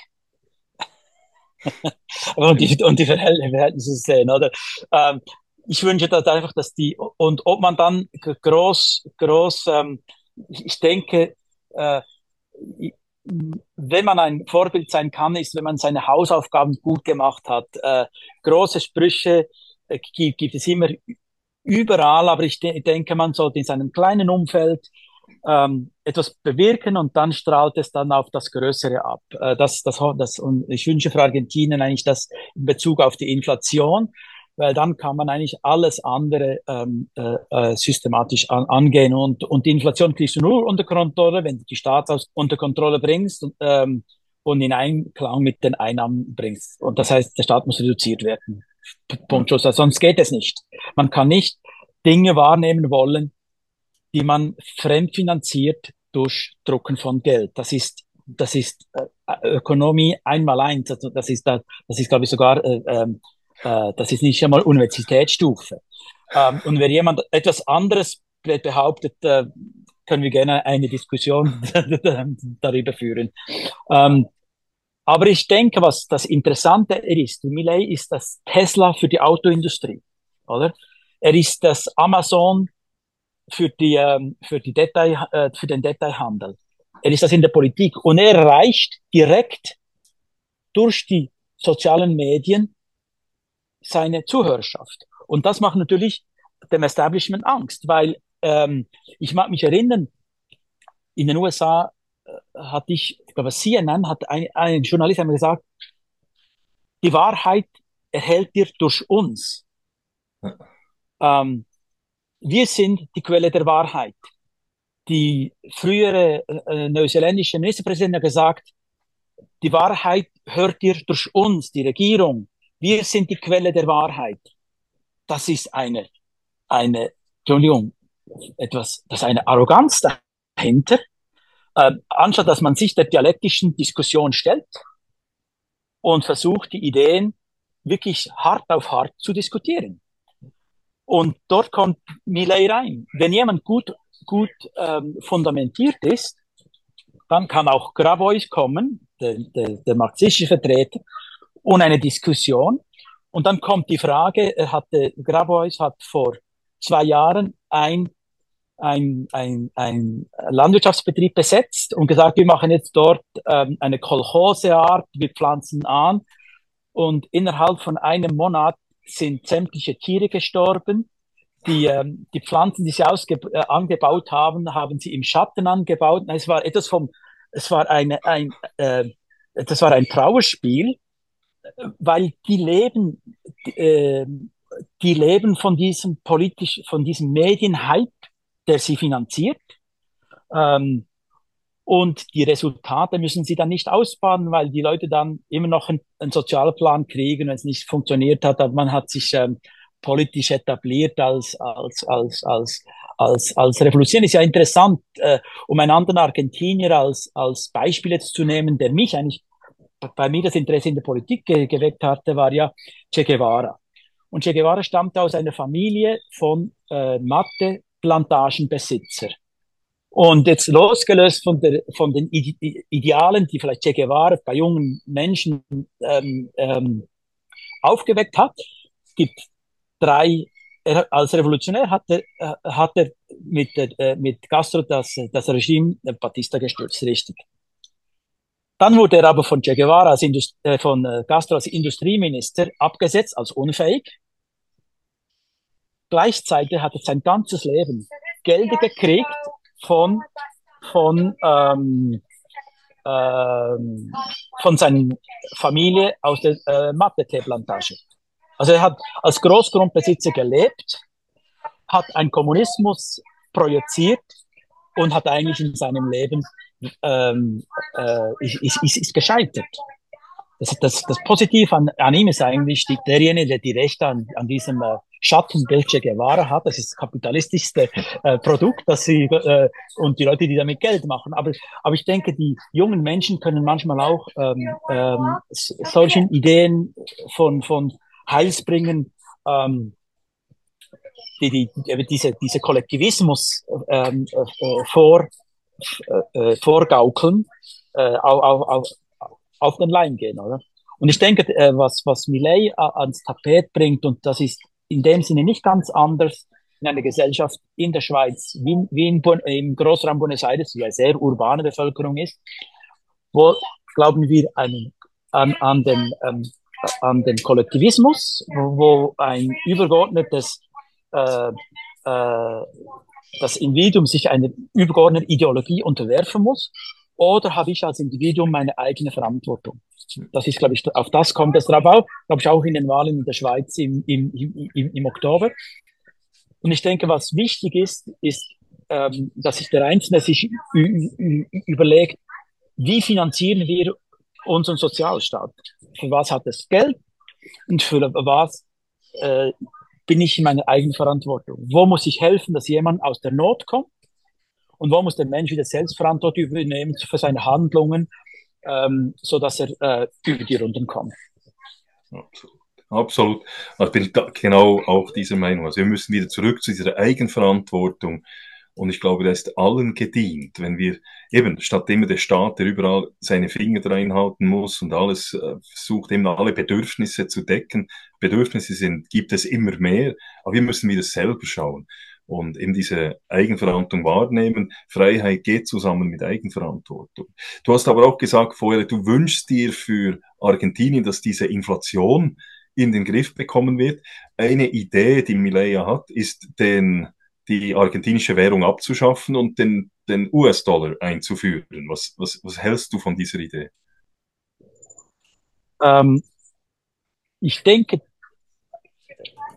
und, die, und die Verhältnisse sehen, oder? Ähm, ich wünsche das einfach, dass die, und ob man dann groß, groß, ähm, ich denke, äh, wenn man ein Vorbild sein kann, ist, wenn man seine Hausaufgaben gut gemacht hat. Äh, große Sprüche äh, gibt, gibt es immer überall, aber ich de denke, man sollte in seinem kleinen Umfeld ähm, etwas bewirken und dann strahlt es dann auf das Größere ab. Äh, das, das, das, und ich wünsche für Argentinien eigentlich das in Bezug auf die Inflation, weil dann kann man eigentlich alles andere ähm, äh, äh systematisch an, angehen und, und die Inflation kriegst du nur unter Kontrolle, wenn du die Staats unter Kontrolle bringst und, ähm, und in Einklang mit den Einnahmen bringst. Und das heißt, der Staat muss reduziert werden. Punkt, Schluss. Also sonst geht es nicht. Man kann nicht Dinge wahrnehmen wollen, die man fremdfinanziert durch Drucken von Geld. Das ist das ist äh, Ökonomie einmal eins. Also das ist das ist glaube ich sogar äh, ähm, äh, das ist nicht einmal Universitätsstufe. Ähm, und wenn jemand etwas anderes behauptet, äh, können wir gerne eine Diskussion darüber führen. Ähm, aber ich denke, was das Interessante ist, Millet ist das Tesla für die Autoindustrie, oder? Er ist das Amazon für die, ähm, für die Detail, äh, für den Detailhandel. Er ist das in der Politik und er erreicht direkt durch die sozialen Medien seine Zuhörerschaft. Und das macht natürlich dem Establishment Angst, weil ähm, ich mag mich erinnern, in den USA äh, hatte ich, ich glaube, CNN hat ein, ein Journalist mir gesagt, die Wahrheit erhält ihr durch uns. Ähm, wir sind die Quelle der Wahrheit. Die frühere äh, neuseeländische Ministerpräsidentin hat gesagt, die Wahrheit hört ihr durch uns, die Regierung. Wir sind die Quelle der Wahrheit. Das ist eine, eine, Entschuldigung, etwas, das ist eine Arroganz dahinter, äh, anstatt dass man sich der dialektischen Diskussion stellt und versucht, die Ideen wirklich hart auf hart zu diskutieren. Und dort kommt Millet rein. Wenn jemand gut, gut ähm, fundamentiert ist, dann kann auch Grabois kommen, der, der, der marxistische Vertreter, und eine Diskussion. Und dann kommt die Frage, er hatte, Grabois hat vor zwei Jahren ein ein, ein, ein Landwirtschaftsbetrieb besetzt und gesagt, wir machen jetzt dort ähm, eine Kolchoseart, wir pflanzen an und innerhalb von einem Monat sind sämtliche Tiere gestorben. Die, ähm, die Pflanzen, die sie ausge äh, angebaut haben, haben sie im Schatten angebaut. Es war etwas vom, es war eine, ein, äh, das war ein Trauerspiel, weil die leben, äh, die leben von diesem politisch, von diesem Medienhype der sie finanziert. Ähm, und die Resultate müssen sie dann nicht ausbaden, weil die Leute dann immer noch einen, einen Sozialplan kriegen, wenn es nicht funktioniert hat. Aber man hat sich ähm, politisch etabliert als, als, als, als, als, als Revolution. Ist ja interessant, äh, um einen anderen Argentinier als, als Beispiel jetzt zu nehmen, der mich eigentlich bei mir das Interesse in der Politik ge geweckt hatte, war ja Che Guevara. Und Che Guevara stammte aus einer Familie von äh, Mathe, Plantagenbesitzer. Und jetzt losgelöst von, der, von den Idealen, die vielleicht Che Guevara bei jungen Menschen ähm, ähm, aufgeweckt hat, es gibt drei, er, als Revolutionär hat er, äh, hat er mit, äh, mit Castro das, das Regime der Batista gestürzt, richtig. Dann wurde er aber von Che Guevara als Indust äh, von äh, Castro als Industrieminister abgesetzt, als unfähig. Gleichzeitig hat er sein ganzes Leben Gelder gekriegt von, von, ähm, ähm, von seiner Familie aus der äh, Mathe-Plantage. Also er hat als Großgrundbesitzer gelebt, hat einen Kommunismus projiziert und hat eigentlich in seinem Leben ähm, äh, ist, ist, ist gescheitert. Das, das, das Positive an, an ihm ist eigentlich die, derjenige, der die Rechte an, an diesem äh, Schattenbild Che Guevara hat. Das ist das kapitalistischste äh, Produkt, das sie äh, und die Leute, die damit Geld machen. Aber, aber ich denke, die jungen Menschen können manchmal auch ähm, ähm, solchen Ideen von, von Heilsbringen ähm, die, die, die, diese, diese Kollektivismus ähm, äh, vor, äh, äh vorgaukeln, äh, auf, auf, auf den Leim gehen, oder? Und ich denke, äh, was, was Millet ans Tapet bringt, und das ist in dem Sinne nicht ganz anders in einer Gesellschaft in der Schweiz, wie, wie in, im Großraum Buenos Aires, die eine sehr urbane Bevölkerung ist, wo glauben wir an, an, an, den, ähm, an den Kollektivismus, wo ein übergeordnetes äh, äh, das Individuum sich einer übergeordneten Ideologie unterwerfen muss oder habe ich als Individuum meine eigene Verantwortung? Das ist, glaube ich, auf das kommt es drauf auf, glaube ich, auch in den Wahlen in der Schweiz im, im, im, im Oktober. Und ich denke, was wichtig ist, ist, ähm, dass sich der Einzelne sich überlegt, wie finanzieren wir unseren Sozialstaat? Für was hat es Geld und für was äh, bin ich in meiner eigenen Verantwortung? Wo muss ich helfen, dass jemand aus der Not kommt? Und wo muss der Mensch wieder Selbstverantwortung übernehmen für seine Handlungen, ähm, so dass er äh, über die Runden kommt? Absolut. Absolut. Also ich bin genau auch dieser Meinung. Also wir müssen wieder zurück zu dieser Eigenverantwortung und ich glaube, da ist allen gedient, wenn wir eben, statt immer der Staat, der überall seine Finger reinhalten muss und alles äh, versucht, immer alle Bedürfnisse zu decken. Bedürfnisse sind, gibt es immer mehr, aber wir müssen wieder selber schauen und eben diese Eigenverantwortung wahrnehmen. Freiheit geht zusammen mit Eigenverantwortung. Du hast aber auch gesagt vorher, du wünschst dir für Argentinien, dass diese Inflation in den Griff bekommen wird. Eine Idee, die Milea hat, ist den die argentinische Währung abzuschaffen und den, den US-Dollar einzuführen. Was, was, was hältst du von dieser Idee? Ähm, ich denke,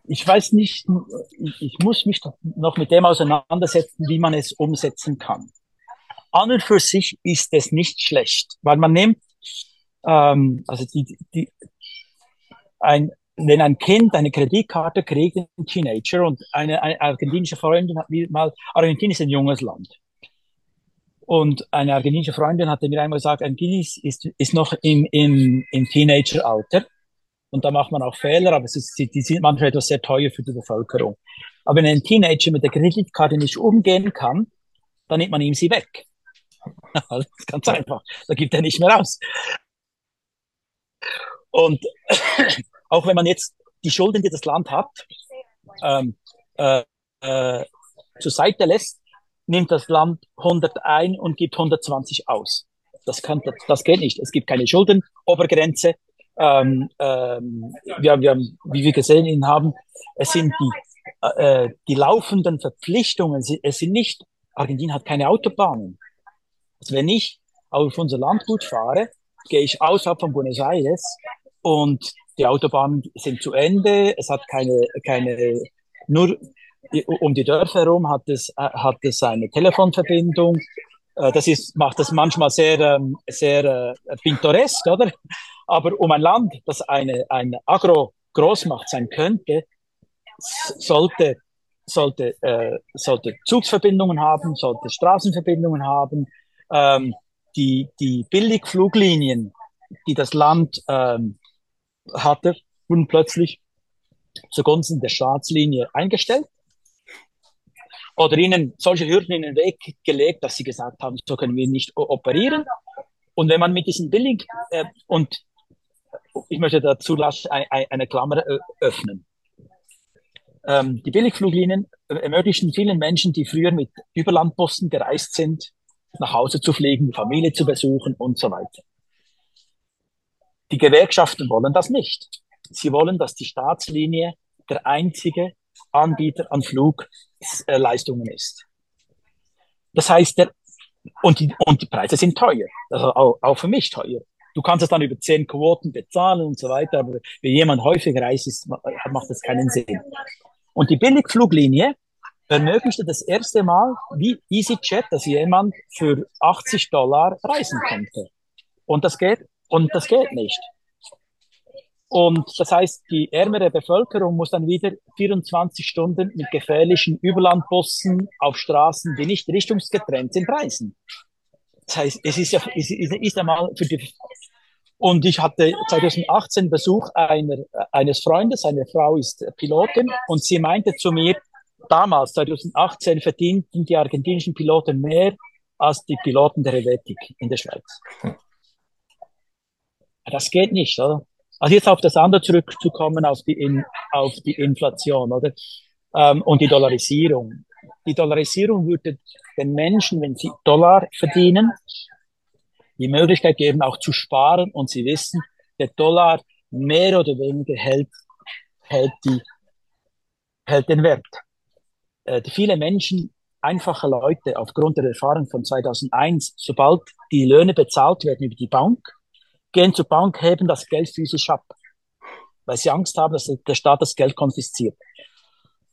ich weiß nicht, ich, muss mich noch mit dem auseinandersetzen, wie man es umsetzen kann. An und für sich ist es nicht schlecht, weil man nimmt, ähm, also die, die, ein, wenn ein Kind eine Kreditkarte kriegt, ein Teenager und eine, eine argentinische Freundin hat mir mal, Argentinien ist ein junges Land. Und eine argentinische Freundin hatte mir einmal gesagt, Argentinien ist, ist noch im, im, im Teenageralter. Und da macht man auch Fehler, aber es ist, die sind manchmal etwas sehr teuer für die Bevölkerung. Aber wenn ein Teenager mit der Kreditkarte nicht umgehen kann, dann nimmt man ihm sie weg. das ist ganz einfach. Da gibt er nicht mehr aus. Und auch wenn man jetzt die Schulden, die das Land hat, ähm, äh, äh, zur Seite lässt, nimmt das Land 100 ein und gibt 120 aus. Das, kann, das, das geht nicht. Es gibt keine Schuldenobergrenze. Ähm, ähm, wir, wir haben, wie wir gesehen haben, es sind die, äh, die laufenden Verpflichtungen, es sind nicht, Argentinien hat keine Autobahnen. Also wenn ich auf unser Landgut fahre, gehe ich außerhalb von Buenos Aires und die Autobahnen sind zu Ende, es hat keine, keine, nur um die Dörfer herum hat es, hat es eine Telefonverbindung. Äh, das ist, macht das manchmal sehr, ähm, sehr äh, pintoresk, oder? Aber um ein Land, das eine, eine Agro-Großmacht sein könnte, sollte, sollte, äh, sollte Zugsverbindungen haben, sollte Straßenverbindungen haben, ähm, die, die Billigfluglinien, die das Land ähm, hatte, wurden plötzlich zugunsten der Staatslinie eingestellt oder ihnen solche Hürden in den Weg gelegt, dass sie gesagt haben, so können wir nicht operieren. Und wenn man mit diesen Billig äh, und ich möchte dazu eine Klammer äh, öffnen. Ähm, die Billigfluglinien ermöglichen vielen Menschen, die früher mit Überlandbussen gereist sind, nach Hause zu fliegen, Familie zu besuchen und so weiter. Die Gewerkschaften wollen das nicht. Sie wollen, dass die Staatslinie der einzige Anbieter an Flugleistungen ist. Das heißt, der, und, die, und die Preise sind teuer, also auch, auch für mich teuer. Du kannst es dann über zehn Quoten bezahlen und so weiter, aber wenn jemand häufig reist, ist, macht das keinen Sinn. Und die Billigfluglinie ermöglichte das erste Mal wie EasyJet, dass jemand für 80 Dollar reisen konnte. Und das geht und das geht nicht. Und das heißt, die ärmere Bevölkerung muss dann wieder 24 Stunden mit gefährlichen Überlandbussen auf Straßen, die nicht richtungsgetrennt sind, reisen. Das heißt, es ist ja, es ist einmal für die, und ich hatte 2018 Besuch einer, eines Freundes, seine Frau ist Pilotin, und sie meinte zu mir, damals, 2018, verdienten die argentinischen Piloten mehr als die Piloten der Helvetik in der Schweiz. Das geht nicht, oder? Also jetzt auf das andere zurückzukommen, auf die, in, auf die Inflation, oder? Ähm, und die Dollarisierung. Die Dollarisierung würde den Menschen, wenn sie Dollar verdienen, die Möglichkeit geben, auch zu sparen und sie wissen, der Dollar mehr oder weniger hält, hält, die, hält den Wert. Äh, viele Menschen einfache Leute aufgrund der Erfahrung von 2001, sobald die Löhne bezahlt werden über die Bank, gehen zur Bank, heben das Geld physisch ab, weil sie Angst haben, dass der Staat das Geld konfisziert.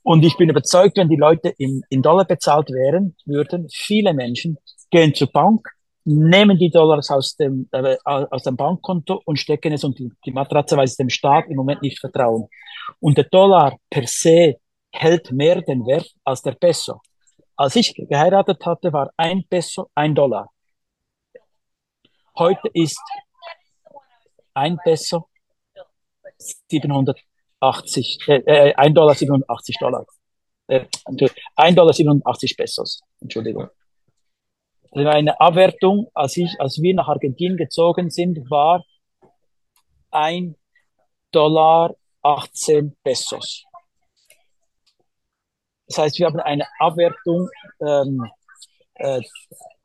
Und ich bin überzeugt, wenn die Leute in, in Dollar bezahlt wären, würden viele Menschen gehen zur Bank, nehmen die Dollars aus dem, äh, aus dem Bankkonto und stecken es unter die Matratze, weil sie dem Staat im Moment nicht vertrauen. Und der Dollar per se hält mehr den Wert als der Peso. Als ich geheiratet hatte, war ein Peso ein Dollar. Heute ist ein Peso 780, äh, äh, 1 Dollar 87 Dollar. Äh, 1 Dollar 87 Pesos. Entschuldigung. Das war eine Abwertung, als ich, als wir nach Argentinien gezogen sind, war 1 Dollar 18 Pesos. Das heißt, wir haben eine Abwertung ähm, äh,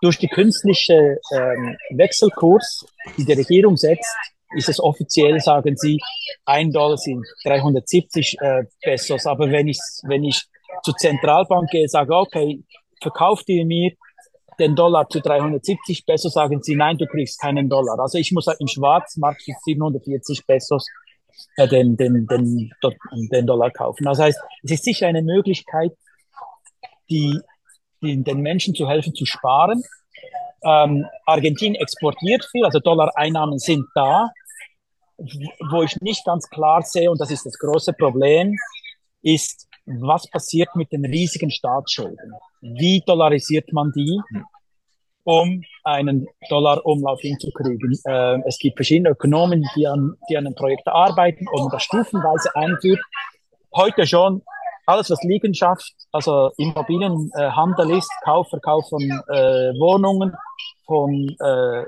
durch die künstliche ähm, Wechselkurs, die die Regierung setzt, ist es offiziell, sagen sie, ein Dollar sind 370 äh, Pesos. Aber wenn ich, wenn ich zur Zentralbank gehe, sage, okay, verkauft ihr mir den Dollar zu 370 Pesos, sagen sie, nein, du kriegst keinen Dollar. Also ich muss im Schwarzmarkt für 740 Pesos äh, den, den, den, den Dollar kaufen. Das heißt, es ist sicher eine Möglichkeit, die, die den Menschen zu helfen, zu sparen. Ähm, Argentinien exportiert viel, also Dollar-Einnahmen sind da. Wo ich nicht ganz klar sehe, und das ist das große Problem, ist, was passiert mit den riesigen Staatsschulden? Wie dollarisiert man die? um einen Dollar-Umlauf hinzukriegen. Äh, es gibt verschiedene Ökonomen, die an, die an einem Projekt arbeiten man das stufenweise einführt. Heute schon alles, was Liegenschaft, also Immobilienhandel ist, Kauf, Verkauf von äh, Wohnungen, von äh,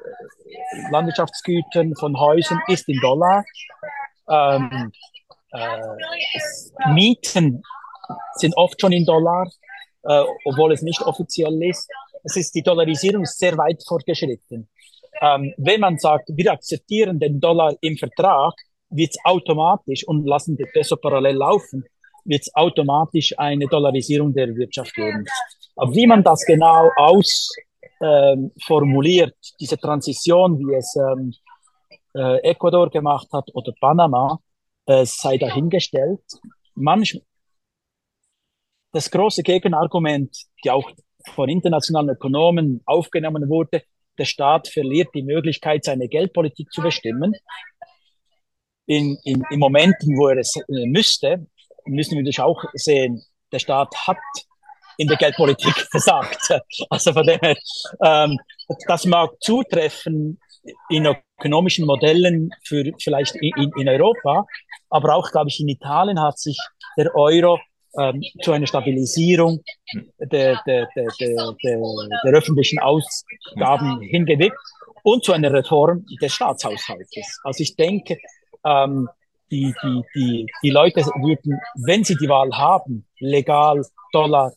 Landwirtschaftsgütern, von Häusern, ist in Dollar. Ähm, äh, Mieten sind oft schon in Dollar, äh, obwohl es nicht offiziell ist es ist die Dollarisierung sehr weit fortgeschritten. Ähm, wenn man sagt, wir akzeptieren den Dollar im Vertrag, wird es automatisch und lassen den Peso parallel laufen, wird es automatisch eine Dollarisierung der Wirtschaft geben. Aber wie man das genau ausformuliert, ähm, diese Transition, wie es ähm, äh, Ecuador gemacht hat oder Panama, äh, sei dahingestellt. Manchmal, das große Gegenargument, die auch von internationalen Ökonomen aufgenommen wurde, der Staat verliert die Möglichkeit, seine Geldpolitik zu bestimmen. In, in, in Momenten, wo er es äh, müsste, müssen wir natürlich auch sehen, der Staat hat in der Geldpolitik versagt. Also von dem her, ähm, das mag zutreffen in ökonomischen Modellen für vielleicht in, in Europa, aber auch, glaube ich, in Italien hat sich der Euro ähm, zu einer Stabilisierung der, der, der, der, der, der öffentlichen Ausgaben hingewirkt und zu einer Reform des Staatshaushaltes. Also ich denke, ähm, die, die, die, die Leute würden, wenn sie die Wahl haben, legal, Dollar,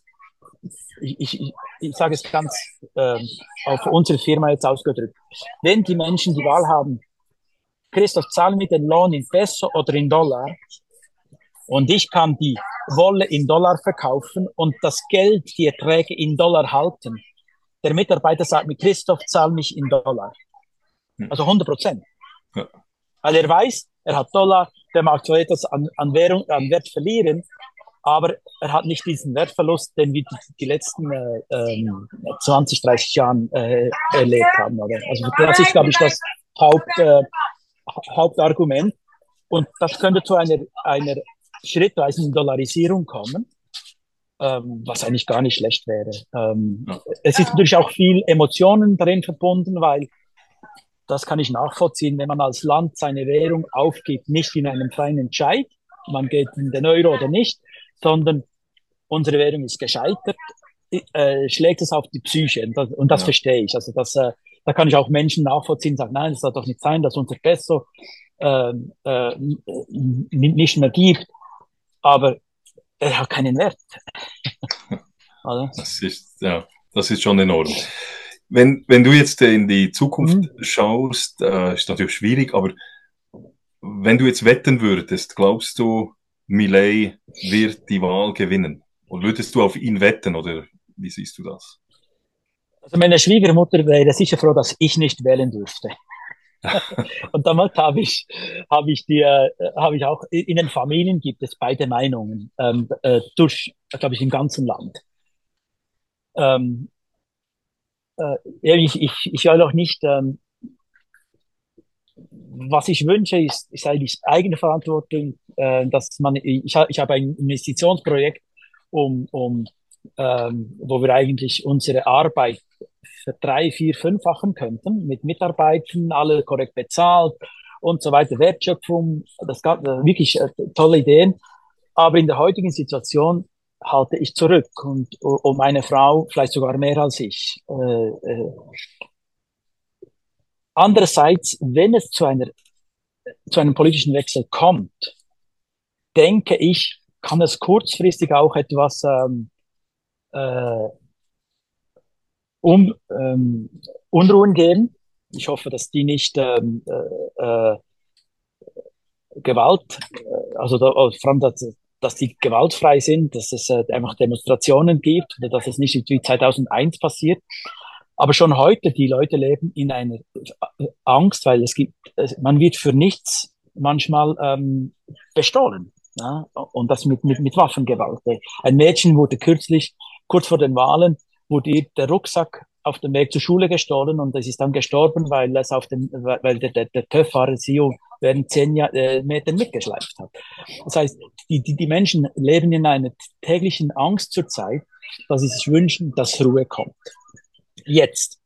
ich, ich, ich sage es ganz ähm, auf unsere Firma jetzt ausgedrückt, wenn die Menschen die Wahl haben, Christoph, zahl mir den Lohn in Peso oder in Dollar, und ich kann die Wolle in Dollar verkaufen und das Geld, die Erträge in Dollar halten. Der Mitarbeiter sagt mir, Christoph, zahl mich in Dollar. Hm. Also 100 Prozent. Ja. Weil er weiß, er hat Dollar, der mag zwar etwas an, an, Währung, an Wert verlieren, aber er hat nicht diesen Wertverlust, den wir die, die letzten äh, 20, ähm, 30 Jahren äh, erlebt haben. Oder? Also das ist, glaube ich, das Haupt, äh, Hauptargument. Und das könnte zu einer, einer schrittweise in Dollarisierung kommen, ähm, was eigentlich gar nicht schlecht wäre. Ähm, ja. Es ist natürlich auch viel Emotionen darin verbunden, weil das kann ich nachvollziehen, wenn man als Land seine Währung aufgibt, nicht in einem freien Entscheid, man geht in den Euro oder nicht, sondern unsere Währung ist gescheitert, äh, schlägt es auf die Psyche. Und das, und das ja. verstehe ich. Also das, äh, da kann ich auch Menschen nachvollziehen, sagen, nein, es soll doch nicht sein, dass unser Peso äh, äh, nicht mehr gibt aber er hat keinen Wert. das ist, ja, das ist schon enorm. Wenn, wenn du jetzt in die Zukunft mhm. schaust, äh, ist natürlich schwierig, aber wenn du jetzt wetten würdest, glaubst du, Millet wird die Wahl gewinnen? Und würdest du auf ihn wetten oder Wie siehst du das? Also meine Schwiegermutter wäre sicher froh, dass ich nicht wählen dürfte. und damals habe ich, habe ich die, äh, habe ich auch, in den Familien gibt es beide Meinungen, ähm, äh, durch, glaube ich, im ganzen Land. Ähm, äh, ich, ich, ich will auch nicht, ähm, was ich wünsche, ist, ist eigentlich eigene Verantwortung, äh, dass man, ich, ich habe ein Investitionsprojekt, um, um ähm, wo wir eigentlich unsere Arbeit drei, vier, fünffachen könnten, mit Mitarbeitern, alle korrekt bezahlt und so weiter, Wertschöpfung, das gab äh, wirklich äh, tolle Ideen. Aber in der heutigen Situation halte ich zurück und um meine Frau vielleicht sogar mehr als ich. Äh, äh. Andererseits, wenn es zu einer zu einem politischen Wechsel kommt, denke ich, kann es kurzfristig auch etwas ähm, äh, um, ähm, Unruhen geben. Ich hoffe, dass die nicht ähm, äh, äh, Gewalt, äh, also da, vor allem, dass, dass die gewaltfrei sind, dass es äh, einfach Demonstrationen gibt, oder dass es nicht wie 2001 passiert. Aber schon heute, die Leute leben in einer äh, Angst, weil es gibt, man wird für nichts manchmal ähm, bestohlen. Ja? Und das mit, mit, mit Waffengewalt. Ein Mädchen wurde kürzlich, kurz vor den Wahlen, wurde ihr der Rucksack auf dem Weg zur Schule gestohlen und es ist dann gestorben, weil es auf dem, weil der, der, der TÜV-Fahrer sie während zehn Jahr, äh, Metern mitgeschleift hat. Das heißt, die, die, die Menschen leben in einer täglichen Angst zurzeit, dass sie sich wünschen, dass Ruhe kommt. Jetzt.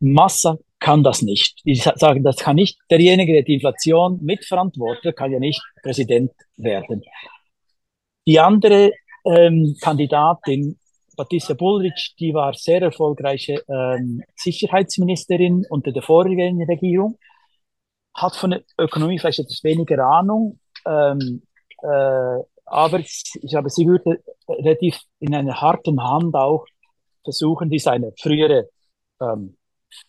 Massa kann das nicht. Ich sage, das kann nicht derjenige, der die Inflation mitverantwortet, kann ja nicht Präsident werden. Die andere ähm, Kandidatin Patricia Bullrich, die war sehr erfolgreiche ähm, Sicherheitsministerin unter der vorigen Regierung, hat von der Ökonomie vielleicht etwas weniger Ahnung, ähm, äh, aber ich, glaube, sie würde relativ in einer harten Hand auch versuchen, die seine frühere ähm,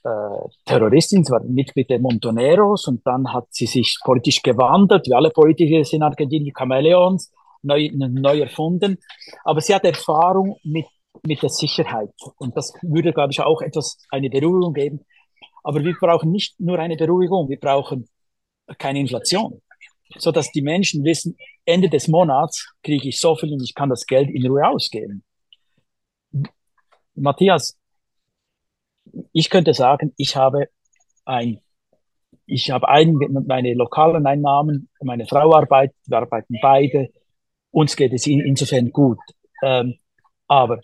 äh, Terroristin, sie war Mitglied der Montoneros und dann hat sie sich politisch gewandelt, wie alle Politiker in Argentinien, Chameleons, neu, neu erfunden. Aber sie hat Erfahrung mit, mit der Sicherheit. Und das würde, glaube ich, auch etwas, eine Beruhigung geben. Aber wir brauchen nicht nur eine Beruhigung, wir brauchen keine Inflation. So dass die Menschen wissen, Ende des Monats kriege ich so viel und ich kann das Geld in Ruhe ausgeben. Matthias, ich könnte sagen, ich habe ein ich habe ein, meine lokalen Einnahmen, meine Frau arbeitet, wir arbeiten beide, uns geht es in, insofern gut. Ähm, aber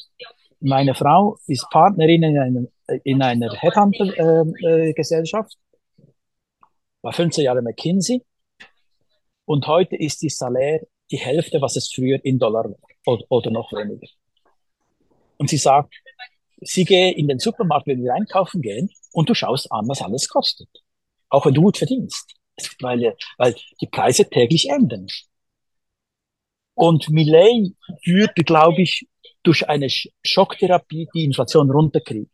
meine Frau ist Partnerin in einer, in einer Headhunter-Gesellschaft, äh, äh, war 15 Jahre McKinsey und heute ist die Salär die Hälfte, was es früher in Dollar war oder, oder noch weniger. Und sie sagt, sie gehe in den Supermarkt, wenn wir einkaufen gehen und du schaust an, was alles kostet. Auch wenn du gut verdienst. Weil, weil die Preise täglich ändern. Und Millet würde, glaube ich, durch eine Schocktherapie die Inflation runterkriegen.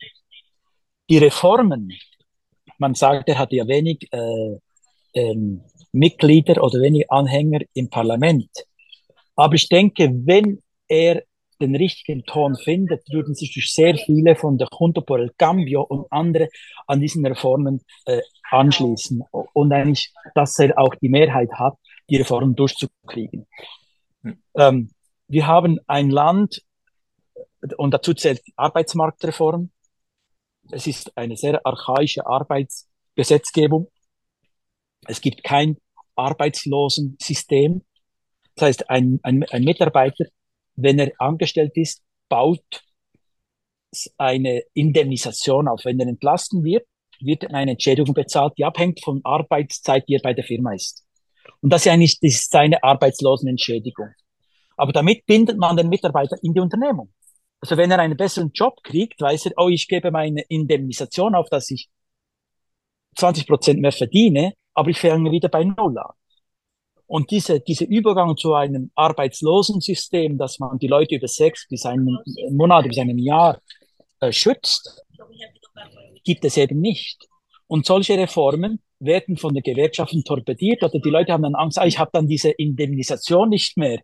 Die Reformen, man sagt, er hat ja wenig äh, ähm, Mitglieder oder wenig Anhänger im Parlament. Aber ich denke, wenn er den richtigen Ton findet, würden sich durch sehr viele von der Junto por el Cambio und andere an diesen Reformen äh, anschließen. Und eigentlich, dass er auch die Mehrheit hat, die Reformen durchzukriegen. Ähm, wir haben ein Land, und dazu zählt die Arbeitsmarktreform. Es ist eine sehr archaische Arbeitsgesetzgebung. Es gibt kein Arbeitslosensystem. Das heißt, ein, ein, ein Mitarbeiter, wenn er angestellt ist, baut eine Indemnisation auf. Wenn er entlassen wird, wird eine Entschädigung bezahlt, die abhängt von Arbeitszeit, die er bei der Firma ist. Und das ist eigentlich das ist seine Arbeitslosenentschädigung. Aber damit bindet man den Mitarbeiter in die Unternehmung. Also wenn er einen besseren Job kriegt, weiß er, oh, ich gebe meine Indemnisation auf, dass ich 20 Prozent mehr verdiene, aber ich fange wieder bei Null an. Und diese, diese Übergang zu einem Arbeitslosensystem, dass man die Leute über sechs bis einen Monat, bis einem Jahr äh, schützt, gibt es eben nicht. Und solche Reformen werden von den Gewerkschaften torpediert oder die Leute haben dann Angst, ah, ich habe dann diese Indemnisation nicht mehr.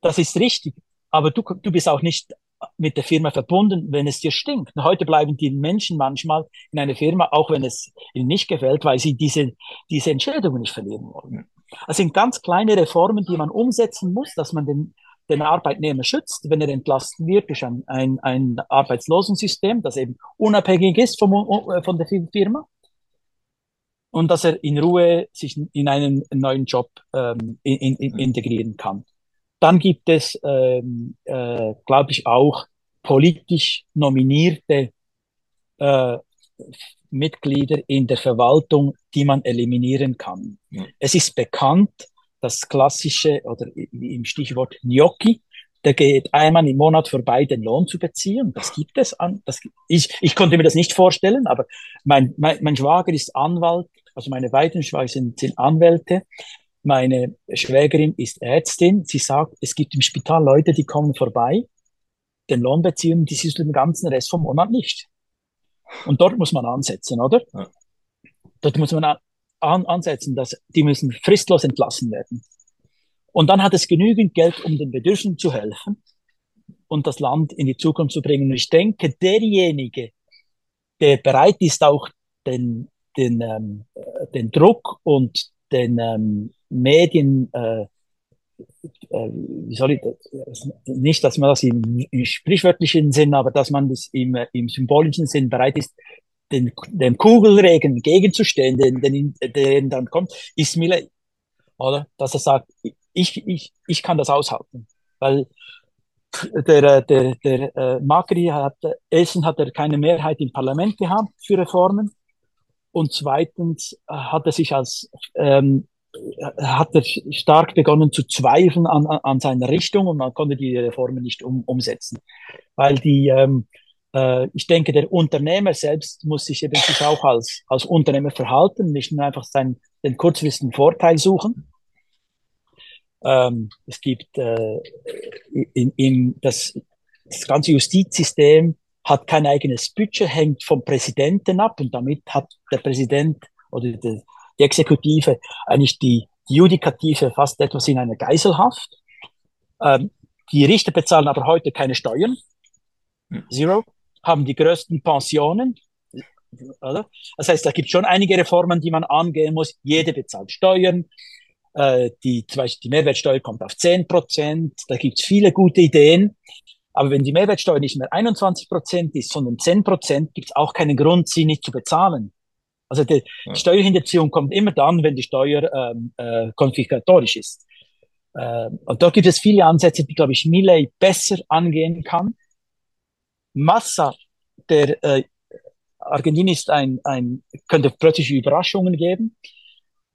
Das ist richtig, aber du, du bist auch nicht mit der Firma verbunden, wenn es dir stinkt. Heute bleiben die Menschen manchmal in einer Firma, auch wenn es ihnen nicht gefällt, weil sie diese, diese Entschädigung nicht verlieren wollen. Das sind ganz kleine Reformen, die man umsetzen muss, dass man den, den Arbeitnehmer schützt, wenn er entlassen wird durch ein, ein, ein Arbeitslosensystem, das eben unabhängig ist vom, von der Firma und dass er in Ruhe sich in einen neuen Job ähm, in, in, integrieren kann. Dann gibt es, ähm, äh, glaube ich, auch politisch nominierte äh, Mitglieder in der Verwaltung, die man eliminieren kann. Ja. Es ist bekannt, das klassische oder im Stichwort Gnocchi, der geht einmal im Monat vorbei, den Lohn zu beziehen. Das gibt es an. Das, ich, ich konnte mir das nicht vorstellen, aber mein, mein, mein Schwager ist Anwalt, also meine beiden Schwager sind, Anwälte. Meine Schwägerin ist Ärztin. Sie sagt, es gibt im Spital Leute, die kommen vorbei, den Lohn beziehen, die siehst du den ganzen Rest vom Monat nicht. Und dort muss man ansetzen, oder? Ja. Dort muss man an, ansetzen, dass die müssen fristlos entlassen werden. Und dann hat es genügend Geld, um den Bedürftigen zu helfen und das Land in die Zukunft zu bringen. Und ich denke, derjenige, der bereit ist, auch den, den, ähm, den Druck und den ähm, Medien, äh, äh, wie soll ich das, nicht, dass man das im, im sprichwörtlichen Sinn, aber dass man das im, im symbolischen Sinn bereit ist, den, dem Kugelregen gegenzustehen, den, den, den dann kommt, ist mir, oder? Dass er sagt, ich, ich, ich kann das aushalten, weil der, der, der äh, Macri hat, Essen hat er keine Mehrheit im Parlament gehabt für Reformen und zweitens hat er sich als ähm, hat er stark begonnen zu zweifeln an, an seiner Richtung und man konnte die Reformen nicht um, umsetzen, weil die ähm, äh, ich denke, der Unternehmer selbst muss sich eben sich auch als, als Unternehmer verhalten, nicht nur einfach seinen, den kurzfristigen Vorteil suchen. Ähm, es gibt äh, in, in das, das ganze Justizsystem hat kein eigenes Budget, hängt vom Präsidenten ab und damit hat der Präsident oder die, die Exekutive eigentlich die, die Judikative fast etwas in einer Geiselhaft. Ähm, die Richter bezahlen aber heute keine Steuern. Zero haben die größten Pensionen. Oder? Das heißt, da gibt schon einige Reformen, die man angehen muss. Jede bezahlt Steuern. Äh, die, zum Beispiel die Mehrwertsteuer kommt auf 10 Prozent. Da gibt es viele gute Ideen. Aber wenn die Mehrwertsteuer nicht mehr 21 Prozent ist, sondern 10 Prozent, gibt es auch keinen Grund, sie nicht zu bezahlen. Also die ja. Steuerhinterziehung kommt immer dann, wenn die Steuer ähm, äh, konfiskatorisch ist. Äh, und dort gibt es viele Ansätze, die, glaube ich, Milley besser angehen kann. Massa, der äh, Argentinien ist ein, ein, könnte plötzlich Überraschungen geben.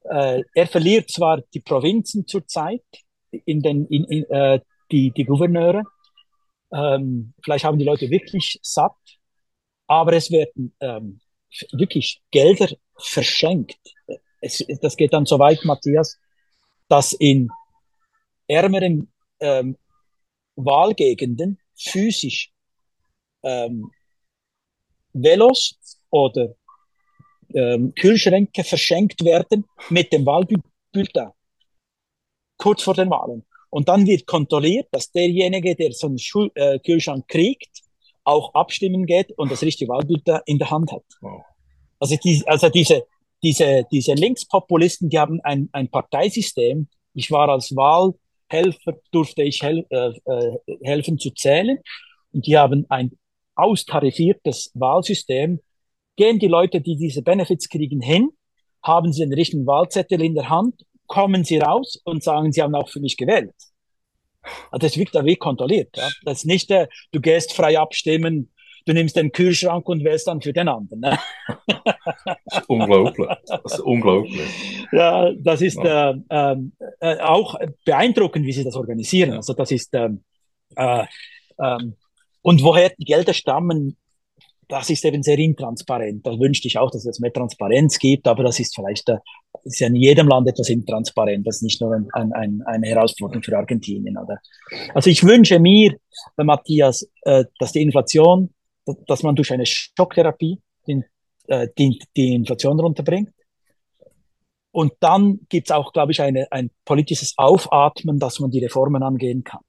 Äh, er verliert zwar die Provinzen zurzeit, in den, in, in, äh, die, die Gouverneure. Ähm, vielleicht haben die Leute wirklich satt, aber es werden ähm, wirklich Gelder verschenkt. Es, das geht dann so weit, Matthias, dass in ärmeren ähm, Wahlgegenden physisch ähm, Velos oder ähm, Kühlschränke verschenkt werden mit dem Wahlbulletin kurz vor den Wahlen. Und dann wird kontrolliert, dass derjenige, der so einen Schul äh, Kühlschrank kriegt, auch abstimmen geht und das richtige Wahlbulletin in der Hand hat. Wow. Also, die, also diese, diese, diese Linkspopulisten, die haben ein, ein Parteisystem. Ich war als Wahlhelfer, durfte ich hel äh, äh, helfen zu zählen. Und die haben ein austarifiertes Wahlsystem, gehen die Leute, die diese Benefits kriegen, hin, haben sie den richtigen Wahlzettel in der Hand, kommen sie raus und sagen, sie haben auch für mich gewählt. Also das wirkt da wie kontrolliert. Ja? Das ist nicht, äh, du gehst frei abstimmen, du nimmst den Kühlschrank und wählst dann für den anderen. Ne? das ist unglaublich. Das ist unglaublich. Ja, das ist ja. Äh, äh, auch beeindruckend, wie sie das organisieren. Ja. Also das ist ähm, äh, ähm, und woher die Gelder stammen, das ist eben sehr intransparent. Da wünschte ich auch, dass es mehr Transparenz gibt, aber das ist vielleicht, äh, ist ja in jedem Land etwas intransparent. Das ist nicht nur ein, ein, eine Herausforderung für Argentinien. Oder? Also ich wünsche mir, äh, Matthias, äh, dass die Inflation, dass man durch eine Schocktherapie die, die, die Inflation runterbringt. Und dann gibt es auch, glaube ich, eine, ein politisches Aufatmen, dass man die Reformen angehen kann.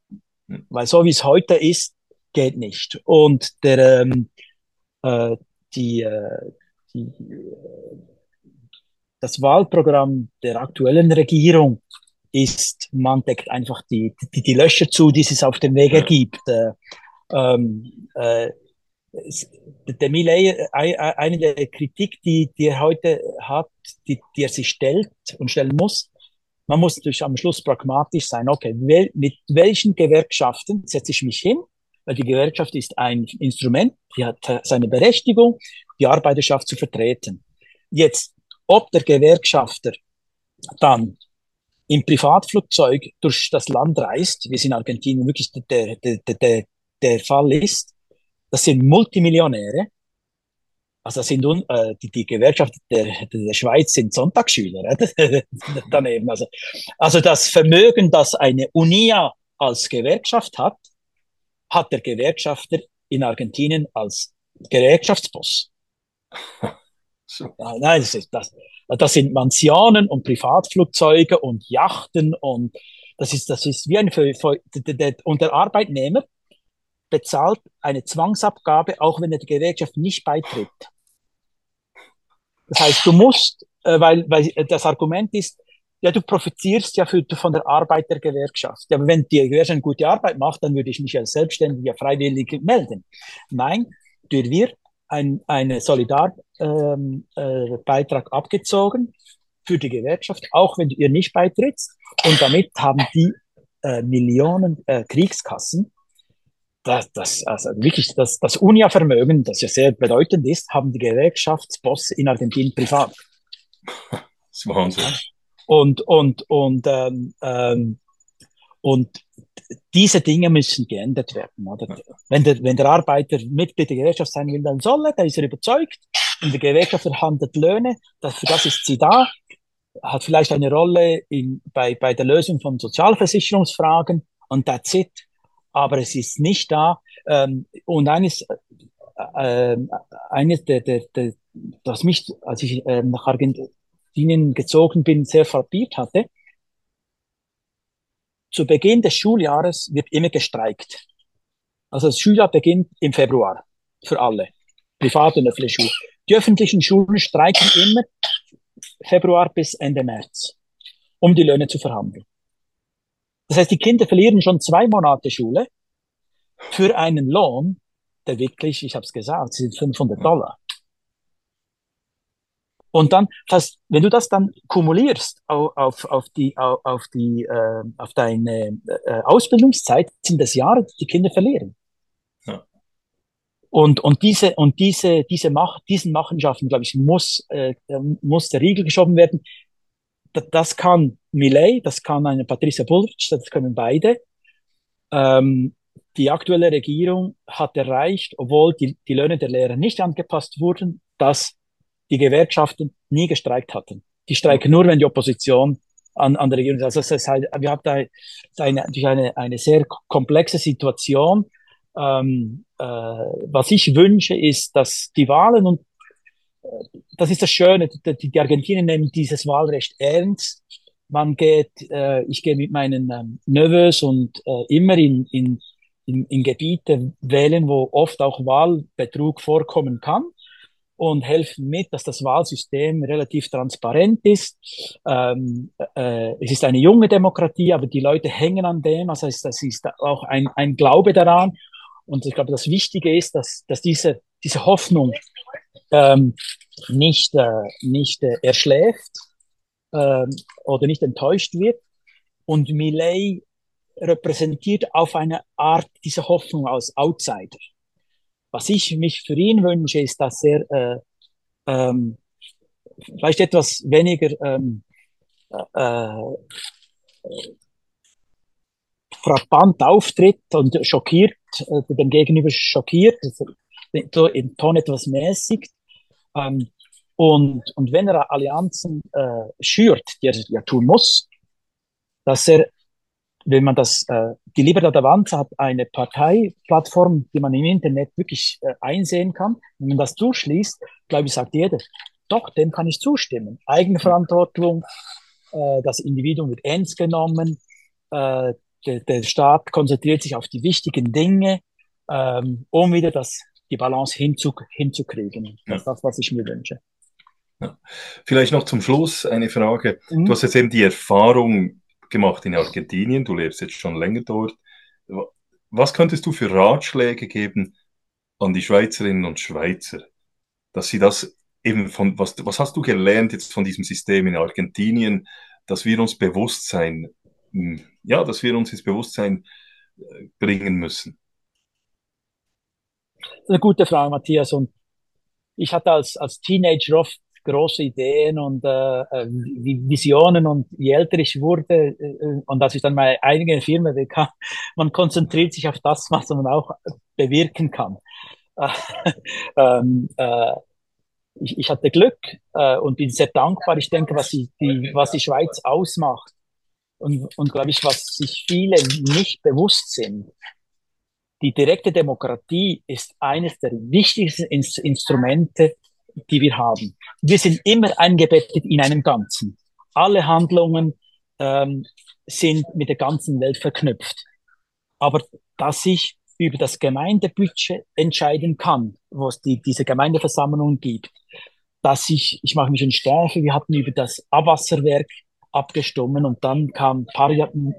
Hm. Weil so wie es heute ist, geht nicht. Und der, ähm, äh, die, äh, die, äh, das Wahlprogramm der aktuellen Regierung ist, man deckt einfach die, die, die Löcher zu, die es auf dem Weg ergibt. Äh, ähm, äh, der Millet, eine der Kritik, die, die er heute hat, die, die er sich stellt und stellen muss, man muss natürlich am Schluss pragmatisch sein. Okay, wel, mit welchen Gewerkschaften setze ich mich hin? Weil die Gewerkschaft ist ein Instrument, die hat seine Berechtigung, die Arbeiterschaft zu vertreten. Jetzt, ob der Gewerkschafter dann im Privatflugzeug durch das Land reist, wie es in Argentinien wirklich der, der, der, der Fall ist, das sind Multimillionäre. Also das sind äh, die, die Gewerkschaft der, der Schweiz sind Sonntagsschüler äh, daneben. Also, also das Vermögen, das eine Unia als Gewerkschaft hat, hat der Gewerkschafter in Argentinien als Gewerkschaftsboss. so. Nein, das, ist, das, das sind Mansionen und Privatflugzeuge und Yachten und das ist, das ist wie ein, und der Arbeitnehmer bezahlt eine Zwangsabgabe, auch wenn er der Gewerkschaft nicht beitritt. Das heißt, du musst, äh, weil, weil das Argument ist, ja, du profitierst ja für, von der Arbeit der Gewerkschaft. Aber wenn die Gewerkschaft eine gute Arbeit macht, dann würde ich mich als Selbstständiger freiwillig melden. Nein, dir wird ein eine Solidarbeitrag ähm, äh, abgezogen für die Gewerkschaft, auch wenn du ihr nicht beitrittst. Und damit haben die äh, Millionen äh, Kriegskassen das, das, also wirklich das, das UNIA-Vermögen, das ja sehr bedeutend ist, haben die Gewerkschaftsbosse in Argentinien privat. Das ist Wahnsinn. Und, und, und, ähm, ähm, und diese Dinge müssen geändert werden. Oder? Wenn, der, wenn der Arbeiter Mitglied der Gewerkschaft sein will, dann soll er, da ist er überzeugt. Und die Gewerkschaft verhandelt Löhne, das, für das ist sie da, hat vielleicht eine Rolle in, bei, bei der Lösung von Sozialversicherungsfragen und that's it aber es ist nicht da. Ähm, und eines, äh, eines der, der, der, das mich, als ich äh, nach Argentinien gezogen bin, sehr frappiert hatte, zu Beginn des Schuljahres wird immer gestreikt. Also das Schuljahr beginnt im Februar für alle, private und öffentliche Schulen. Die öffentlichen Schulen streiken immer Februar bis Ende März, um die Löhne zu verhandeln. Das heißt, die Kinder verlieren schon zwei Monate Schule für einen Lohn, der wirklich, ich habe es gesagt, sind 500 Dollar. Und dann, das, wenn du das dann kumulierst auf, auf, auf die, auf, auf die, äh, auf deine äh, Ausbildungszeit, sind das Jahre, die Kinder verlieren. Ja. Und, und diese, und diese, diese Macht, diesen Machenschaften, glaube ich, muss, äh, muss der Riegel geschoben werden das kann Millet, das kann eine Patricia Bullrich, das können beide. Ähm, die aktuelle Regierung hat erreicht, obwohl die, die Löhne der Lehrer nicht angepasst wurden, dass die Gewerkschaften nie gestreikt hatten. Die streiken nur, wenn die Opposition an, an der Regierung ist. Also das halt, wir haben da eine, eine, eine sehr komplexe Situation. Ähm, äh, was ich wünsche, ist, dass die Wahlen und das ist das Schöne, die, die Argentinier nehmen dieses Wahlrecht ernst. Man geht, äh, ich gehe mit meinen ähm, Neveux und äh, immer in, in, in, in Gebiete wählen, wo oft auch Wahlbetrug vorkommen kann und helfen mit, dass das Wahlsystem relativ transparent ist. Ähm, äh, es ist eine junge Demokratie, aber die Leute hängen an dem. Also es, das ist auch ein, ein Glaube daran. Und ich glaube, das Wichtige ist, dass, dass diese, diese Hoffnung ähm, nicht, äh, nicht äh, erschläft äh, oder nicht enttäuscht wird. Und Millet repräsentiert auf eine Art diese Hoffnung als Outsider. Was ich mich für ihn wünsche, ist, dass er äh, ähm, vielleicht etwas weniger ähm, äh, frappant auftritt und schockiert, äh, dem Gegenüber schockiert, im Ton etwas mäßigt, ähm, und, und wenn er Allianzen äh, schürt, die er ja tun muss, dass er, wenn man das, äh, die Libertad Avanza hat eine Parteiplattform, die man im Internet wirklich äh, einsehen kann. Wenn man das durchschließt, glaube ich, sagt jeder, doch, dem kann ich zustimmen. Eigenverantwortung, äh, das Individuum wird ernst genommen, äh, der, der Staat konzentriert sich auf die wichtigen Dinge, ähm, um wieder das, die Balance hinzu, hinzukriegen. Das ist das, was ich mir wünsche. Ja. Vielleicht noch zum Schluss eine Frage. Mhm. Du hast jetzt eben die Erfahrung gemacht in Argentinien, du lebst jetzt schon länger dort. Was könntest du für Ratschläge geben an die Schweizerinnen und Schweizer, dass sie das eben von, was, was hast du gelernt jetzt von diesem System in Argentinien, dass wir uns Bewusstsein, hm, ja, dass wir uns ins Bewusstsein äh, bringen müssen? Eine gute Frage, Matthias. Und ich hatte als, als Teenager oft große Ideen und äh, äh Visionen und je älter ich wurde äh, und als ich dann meine eigene Firma bekam, man konzentriert sich auf das, was man auch bewirken kann. ähm, äh, ich, ich hatte Glück äh, und bin sehr dankbar. Ich denke, was, die, die, was die Schweiz ausmacht und, und glaube ich, was sich viele nicht bewusst sind, die direkte Demokratie ist eines der wichtigsten Ins Instrumente, die wir haben. Wir sind immer eingebettet in einem Ganzen. Alle Handlungen ähm, sind mit der ganzen Welt verknüpft. Aber dass ich über das Gemeindebudget entscheiden kann, wo es die, diese Gemeindeversammlung gibt, dass ich, ich mache mich schon Stärke, wir hatten über das Abwasserwerk abgestimmt und dann kam ein paar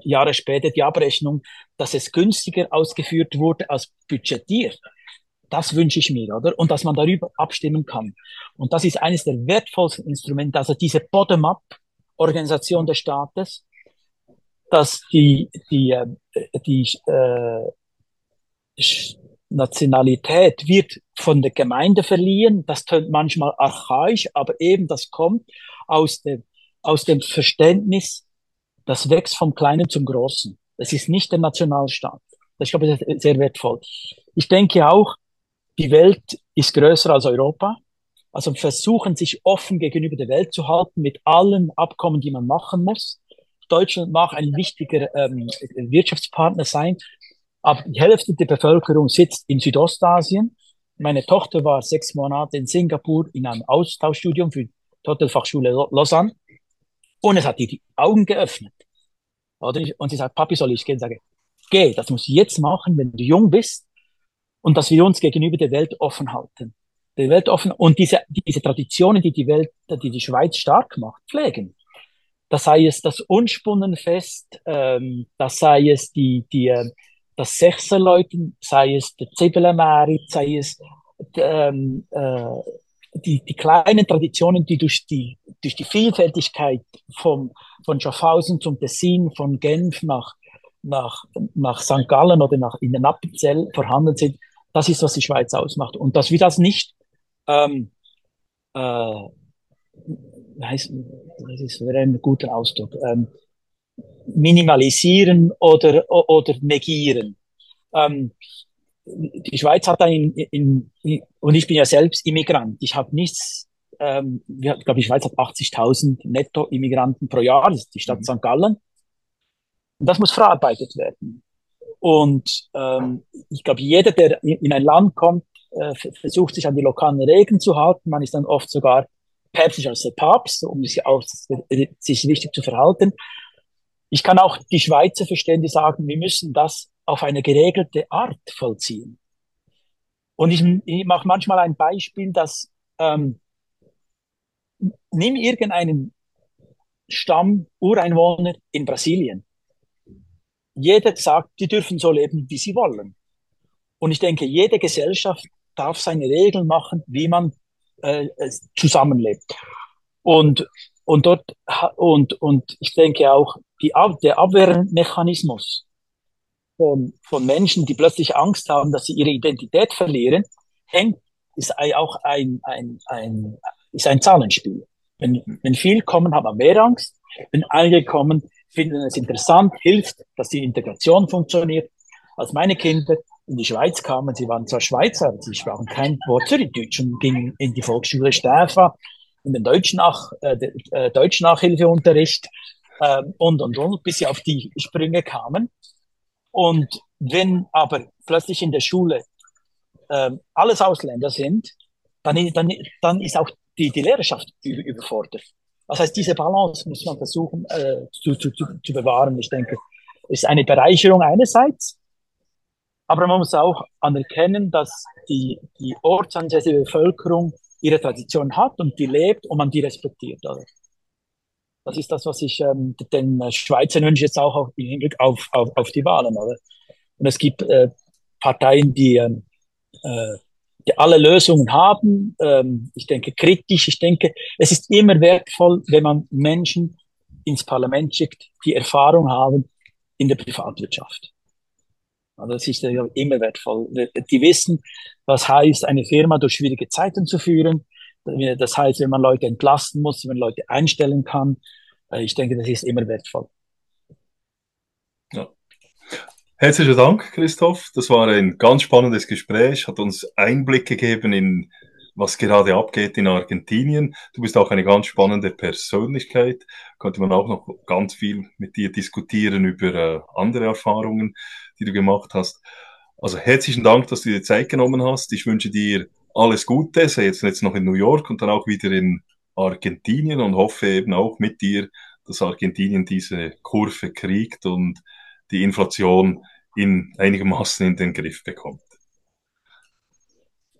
Jahre später die Abrechnung, dass es günstiger ausgeführt wurde als budgetiert. Das wünsche ich mir, oder? Und dass man darüber abstimmen kann. Und das ist eines der wertvollsten Instrumente, also diese Bottom-up-Organisation des Staates, dass die, die, äh, die, äh, Nationalität wird von der Gemeinde verliehen. Das tönt manchmal archaisch, aber eben das kommt aus dem, aus dem Verständnis, das wächst vom Kleinen zum Großen. Das ist nicht der Nationalstaat. Das, ich glaube, das ist sehr wertvoll. Ich denke auch, die Welt ist größer als Europa. Also versuchen, sich offen gegenüber der Welt zu halten mit allen Abkommen, die man machen muss. Deutschland mag ein wichtiger ähm, Wirtschaftspartner sein, aber die Hälfte der Bevölkerung sitzt in Südostasien. Meine Tochter war sechs Monate in Singapur in einem Austauschstudium für die Hotelfachschule Lausanne. Und es hat ihr die Augen geöffnet. Oder? Und sie sagt, Papi, soll ich gehen? Ich sage, geh, das musst du jetzt machen, wenn du jung bist. Und dass wir uns gegenüber der Welt offen halten. Der Welt offen und diese, diese Traditionen, die die Welt, die die Schweiz stark macht, pflegen. Das sei es das Unspunnenfest, ähm, das sei es die, die, äh, das Sechserläuten, sei es der Zibelemärit, sei es ähm, äh, die, die kleinen Traditionen, die durch die, durch die Vielfältigkeit vom, von Schaffhausen zum Tessin, von Genf nach, nach, nach St. Gallen oder nach, in den Appenzell vorhanden sind, das ist, was die Schweiz ausmacht. Und dass wir das nicht, ähm, äh, heißt, das ist ein guter Ausdruck, ähm, minimalisieren oder, oder negieren. Ähm, die Schweiz hat ein, in, in, und ich bin ja selbst Immigrant. Ich habe nichts, ähm, ich glaube, die Schweiz hat 80.000 Netto-Immigranten pro Jahr, das ist die Stadt mhm. St. Gallen. Und das muss verarbeitet werden. Und ähm, ich glaube, jeder, der in ein Land kommt, äh, versucht sich an die lokalen Regeln zu halten. Man ist dann oft sogar päpstlicher als der Papst, um sich, auch, sich richtig zu verhalten. Ich kann auch die Schweizer verstehen, die sagen, wir müssen das auf eine geregelte Art vollziehen. Und ich, ich mache manchmal ein Beispiel, dass ähm, nimm irgendeinen Stamm Ureinwohner in Brasilien. Jeder sagt, die dürfen so leben, wie sie wollen. Und ich denke, jede Gesellschaft darf seine Regeln machen, wie man äh, zusammenlebt. Und und dort, und, und ich denke auch, die, der Abwehrmechanismus von, von Menschen, die plötzlich Angst haben, dass sie ihre Identität verlieren, hängt, ist auch ein, ein, ein, ist ein Zahlenspiel. Wenn, wenn viel kommen, haben wir mehr Angst. Wenn einige kommen, finden es interessant, hilft, dass die Integration funktioniert. Als meine Kinder in die Schweiz kamen, sie waren zwar Schweizer, sie sprachen kein Wort Zürichdeutsch und gingen in die Volksschule Stäfa in den Deutsch nach, äh, äh, Deutsch-Nachhilfeunterricht äh, und, und, und, bis sie auf die Sprünge kamen. Und wenn aber plötzlich in der Schule äh, alles Ausländer sind, dann, dann, dann ist auch die, die Lehrerschaft überfordert. Das heißt, diese Balance muss man versuchen äh, zu, zu, zu, zu bewahren. Ich denke, ist eine Bereicherung einerseits, Aber man muss auch anerkennen, dass die, die ortsansässige Bevölkerung ihre Tradition hat und die lebt und man die respektiert. Oder? Das ist das, was ich ähm, den Schweizern wünsche, jetzt auch auf, auf, auf, auf die Wahlen. Oder? Und es gibt äh, Parteien, die, ähm, äh, die alle Lösungen haben. Ähm, ich denke kritisch. Ich denke, es ist immer wertvoll, wenn man Menschen ins Parlament schickt, die Erfahrung haben in der Privatwirtschaft. Also das ist immer wertvoll. Die wissen, was heißt, eine Firma durch schwierige Zeiten zu führen. Das heißt, wenn man Leute entlasten muss, wenn man Leute einstellen kann. Ich denke, das ist immer wertvoll. Ja. Herzlichen Dank, Christoph. Das war ein ganz spannendes Gespräch, hat uns Einblick gegeben in was gerade abgeht in Argentinien. Du bist auch eine ganz spannende Persönlichkeit. Könnte man auch noch ganz viel mit dir diskutieren über äh, andere Erfahrungen, die du gemacht hast. Also herzlichen Dank, dass du dir Zeit genommen hast. Ich wünsche dir alles Gute, sei jetzt, jetzt noch in New York und dann auch wieder in Argentinien und hoffe eben auch mit dir, dass Argentinien diese Kurve kriegt und die Inflation in einigermaßen in den Griff bekommt.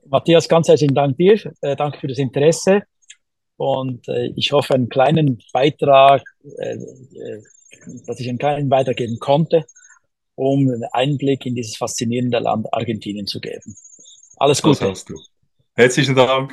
Matthias, ganz herzlichen Dank dir. Äh, danke für das Interesse. Und äh, ich hoffe, einen kleinen Beitrag, äh, äh, dass ich einen kleinen Beitrag geben konnte, um einen Einblick in dieses faszinierende Land Argentinien zu geben. Alles Gute. Das hast du. Herzlichen Dank.